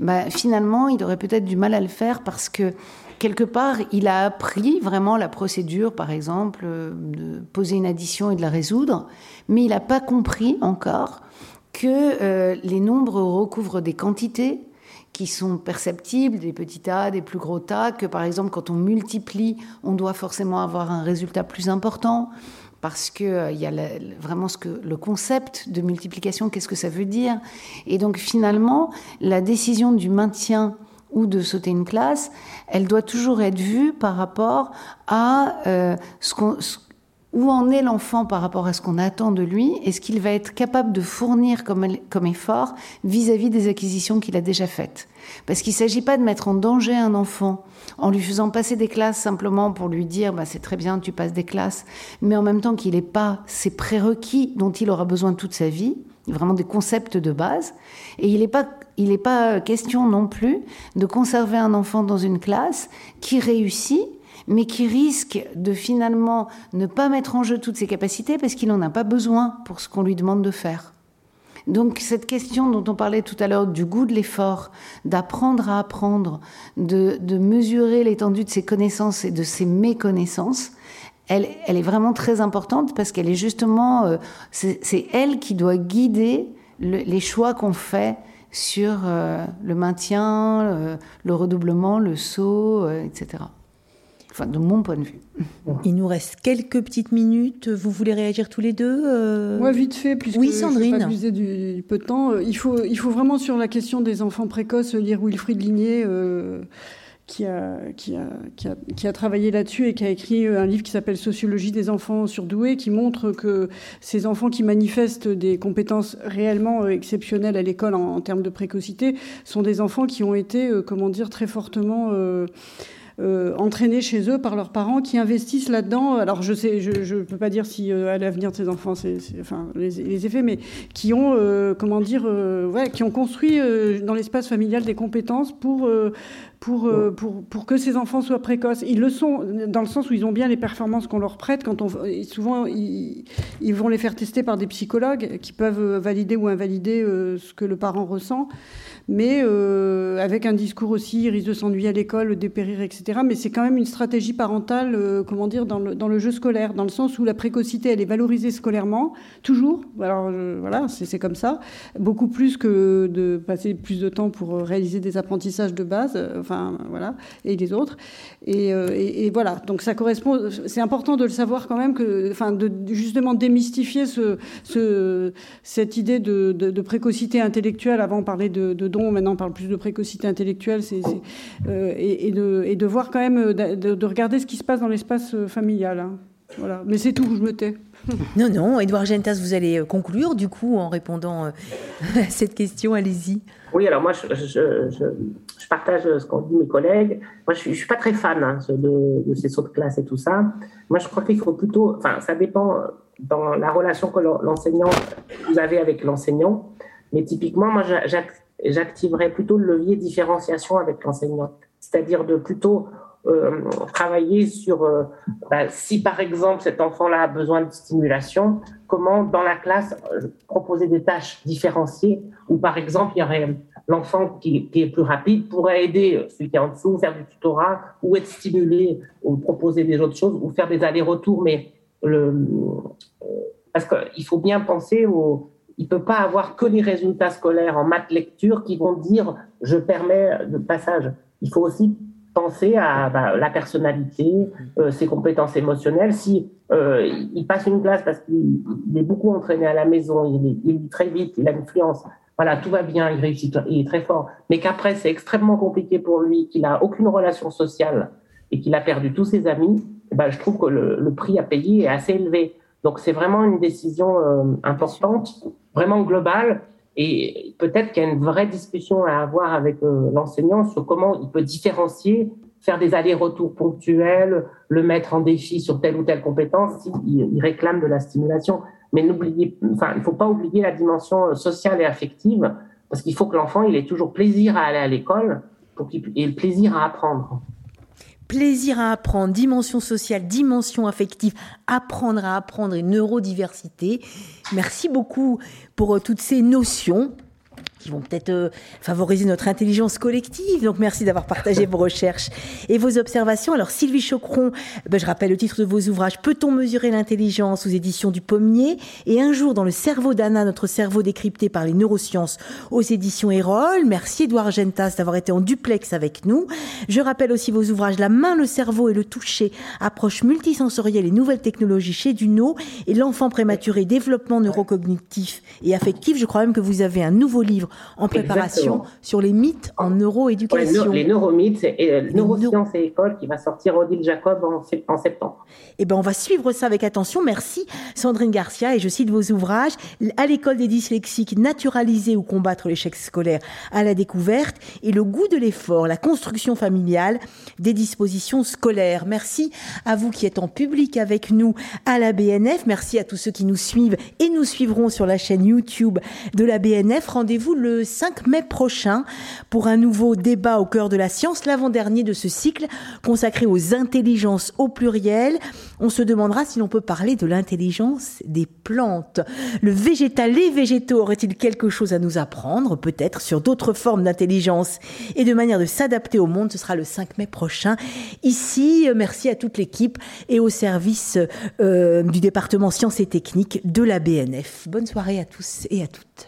bah, finalement, il aurait peut-être du mal à le faire parce que quelque part, il a appris vraiment la procédure, par exemple, euh, de poser une addition et de la résoudre, mais il n'a pas compris encore que euh, les nombres recouvrent des quantités qui sont perceptibles, des petits tas, des plus gros tas, que par exemple quand on multiplie, on doit forcément avoir un résultat plus important, parce qu'il euh, y a vraiment ce que, le concept de multiplication, qu'est-ce que ça veut dire? Et donc finalement, la décision du maintien ou de sauter une classe, elle doit toujours être vue par rapport à euh, ce où en est l'enfant par rapport à ce qu'on attend de lui et ce qu'il va être capable de fournir comme, effort vis-à-vis des acquisitions qu'il a déjà faites. Parce qu'il ne s'agit pas de mettre en danger un enfant en lui faisant passer des classes simplement pour lui dire bah, c'est très bien, tu passes des classes, mais en même temps qu'il n'ait pas ces prérequis dont il aura besoin toute sa vie, vraiment des concepts de base. Et il n'est pas, il pas question non plus de conserver un enfant dans une classe qui réussit, mais qui risque de finalement ne pas mettre en jeu toutes ses capacités parce qu'il n'en a pas besoin pour ce qu'on lui demande de faire. Donc cette question dont on parlait tout à l'heure du goût de l'effort, d'apprendre à apprendre, de, de mesurer l'étendue de ses connaissances et de ses méconnaissances, elle, elle est vraiment très importante parce qu'elle est justement, euh, c'est elle qui doit guider les choix qu'on fait sur euh, le maintien, euh, le redoublement, le saut, etc. Enfin, de mon point de vue. Il nous reste quelques petites minutes. Vous voulez réagir tous les deux Moi, vite fait, puisque oui, Sandrine. je vais pas du, peu de temps. Il faut, il faut vraiment, sur la question des enfants précoces, lire Wilfried Ligné qui a, qui a, qui a, qui a travaillé là-dessus et qui a écrit un livre qui s'appelle Sociologie des enfants surdoués, qui montre que ces enfants qui manifestent des compétences réellement euh, exceptionnelles à l'école en, termes de précocité sont des enfants qui ont été, euh, comment dire, très fortement... Euh, euh, entraînés chez eux par leurs parents qui investissent là-dedans. Alors je sais, je ne peux pas dire si euh, à l'avenir de ces enfants, c'est, enfin les, effets, mais qui ont, euh, comment dire, ouais, qui ont construit dans l'espace familial des compétences pour pour, pour, pour, que ces enfants soient précoces. Ils le sont dans le sens où ils ont bien les performances qu'on leur prête. Quand on, souvent, ils, ils, vont les faire tester par des psychologues qui peuvent valider ou invalider ce que le parent ressent mais euh, avec un discours aussi, il risque de s'ennuyer à l'école, dépérir, etc. Mais c'est quand même une stratégie parentale, euh, comment dire, dans le, jeu scolaire, dans le sens où la précocité, elle est valorisée scolairement, toujours. Alors euh, voilà, c'est comme ça. Beaucoup plus que de passer plus de temps pour réaliser des apprentissages de base. enfin voilà, et les autres. Et, voilà, donc ça correspond. C'est important de le savoir quand même que, enfin, de justement démystifier ce, ce cette idée de, de, précocité intellectuelle. Avant on parlait de, de don, maintenant on parle plus de précocité intellectuelle. C'est, et, de, et de voir quand même, de, regarder ce qui se passe dans l'espace familial. Hein. Voilà, mais c'est tout. Je me tais. Non, non, Edouard Gentas, vous allez euh, conclure du coup en répondant euh, à cette question, allez-y. Oui, alors moi, je, je, partage ce qu'ont dit mes collègues. Moi, je ne suis, pas très fan hein, de, ces sauts de classe et tout ça. Moi, je crois qu'il faut plutôt, enfin, ça dépend dans la relation que l'enseignant, vous avez avec l'enseignant. Mais typiquement, moi, j'activerais plutôt le levier différenciation avec l'enseignant. C'est-à-dire de plutôt euh, travailler sur euh, bah, si par exemple cet enfant-là a besoin de stimulation, comment dans la classe euh, proposer des tâches différenciées ou par exemple il y aurait l'enfant qui, est plus rapide pourrait aider celui qui est en dessous, faire du tutorat ou être stimulé ou proposer des autres choses ou faire des allers-retours. Mais parce qu'il faut bien penser au, il peut pas avoir que les résultats scolaires en maths lecture qui vont dire je permets de passage. Il faut aussi penser à bah, la personnalité, euh, ses compétences émotionnelles. Si euh, il passe une classe parce qu'il est beaucoup entraîné à la maison, il, est, il très vite, il a une influence, voilà, tout va bien, il réussit, il est très fort, mais qu'après c'est extrêmement compliqué pour lui, qu'il a aucune relation sociale et qu'il a perdu tous ses amis, bah, je trouve que le, prix à payer est assez élevé. Donc c'est vraiment une décision euh, importante, vraiment globale. Et peut-être qu'il y a une vraie discussion à avoir avec euh, l'enseignant sur comment il peut différencier, faire des allers-retours ponctuels, le mettre en défi sur telle ou telle compétence s'il il réclame de la stimulation. Mais n'oubliez, enfin, il ne faut pas oublier la dimension euh, sociale et affective, parce qu'il faut que l'enfant il ait toujours plaisir à aller à l'école pour qu'il ait le plaisir à apprendre plaisir à apprendre, dimension sociale, dimension affective, apprendre à apprendre et neurodiversité. Merci beaucoup pour euh, toutes ces notions qui vont peut-être euh, favoriser notre intelligence collective. Donc merci d'avoir partagé vos recherches et vos observations. Alors Sylvie Chocron, ben, je rappelle le titre de vos ouvrages Peut-on mesurer l'intelligence aux éditions du Pommier? Et Un jour dans le cerveau d'Anna, notre cerveau décrypté par les neurosciences aux éditions Erol. Merci Edouard Gentas d'avoir été en duplex avec nous. Je rappelle aussi vos ouvrages La main, le cerveau et le toucher, approche multisensorielle et nouvelles technologies chez Duno et l'enfant prématuré, développement neurocognitif et affectif. Je crois même que vous avez un nouveau livre en préparation sur les mythes en neuroéducation. les neuromythes, et, euh, neurosciences et école qui va sortir Odile Jacob en, septembre. Eh ben, on va suivre ça avec attention. Merci Sandrine Garcia et je cite vos ouvrages à l'école des dyslexiques, naturaliser ou combattre l'échec scolaire à la découverte et le goût de l'effort, la construction familiale des dispositions scolaires. Merci à vous qui êtes en public avec nous à la BNF. Merci à tous ceux qui nous suivent et nous suivront sur la chaîne YouTube de la BNF. Rendez-vous le 5 mai prochain pour un nouveau débat au cœur de la science, l'avant-dernier de ce cycle consacré aux intelligences au pluriel. On se demandera si l'on peut parler de l'intelligence des plantes. Le végétal, les végétaux auraient-ils quelque chose à nous apprendre, peut-être, sur d'autres formes d'intelligence et de manière de s'adapter au monde? Ce sera le 5 mai prochain. Ici, merci à toute l'équipe et au service euh, du département sciences et techniques de la BNF. Bonne soirée à tous et à toutes.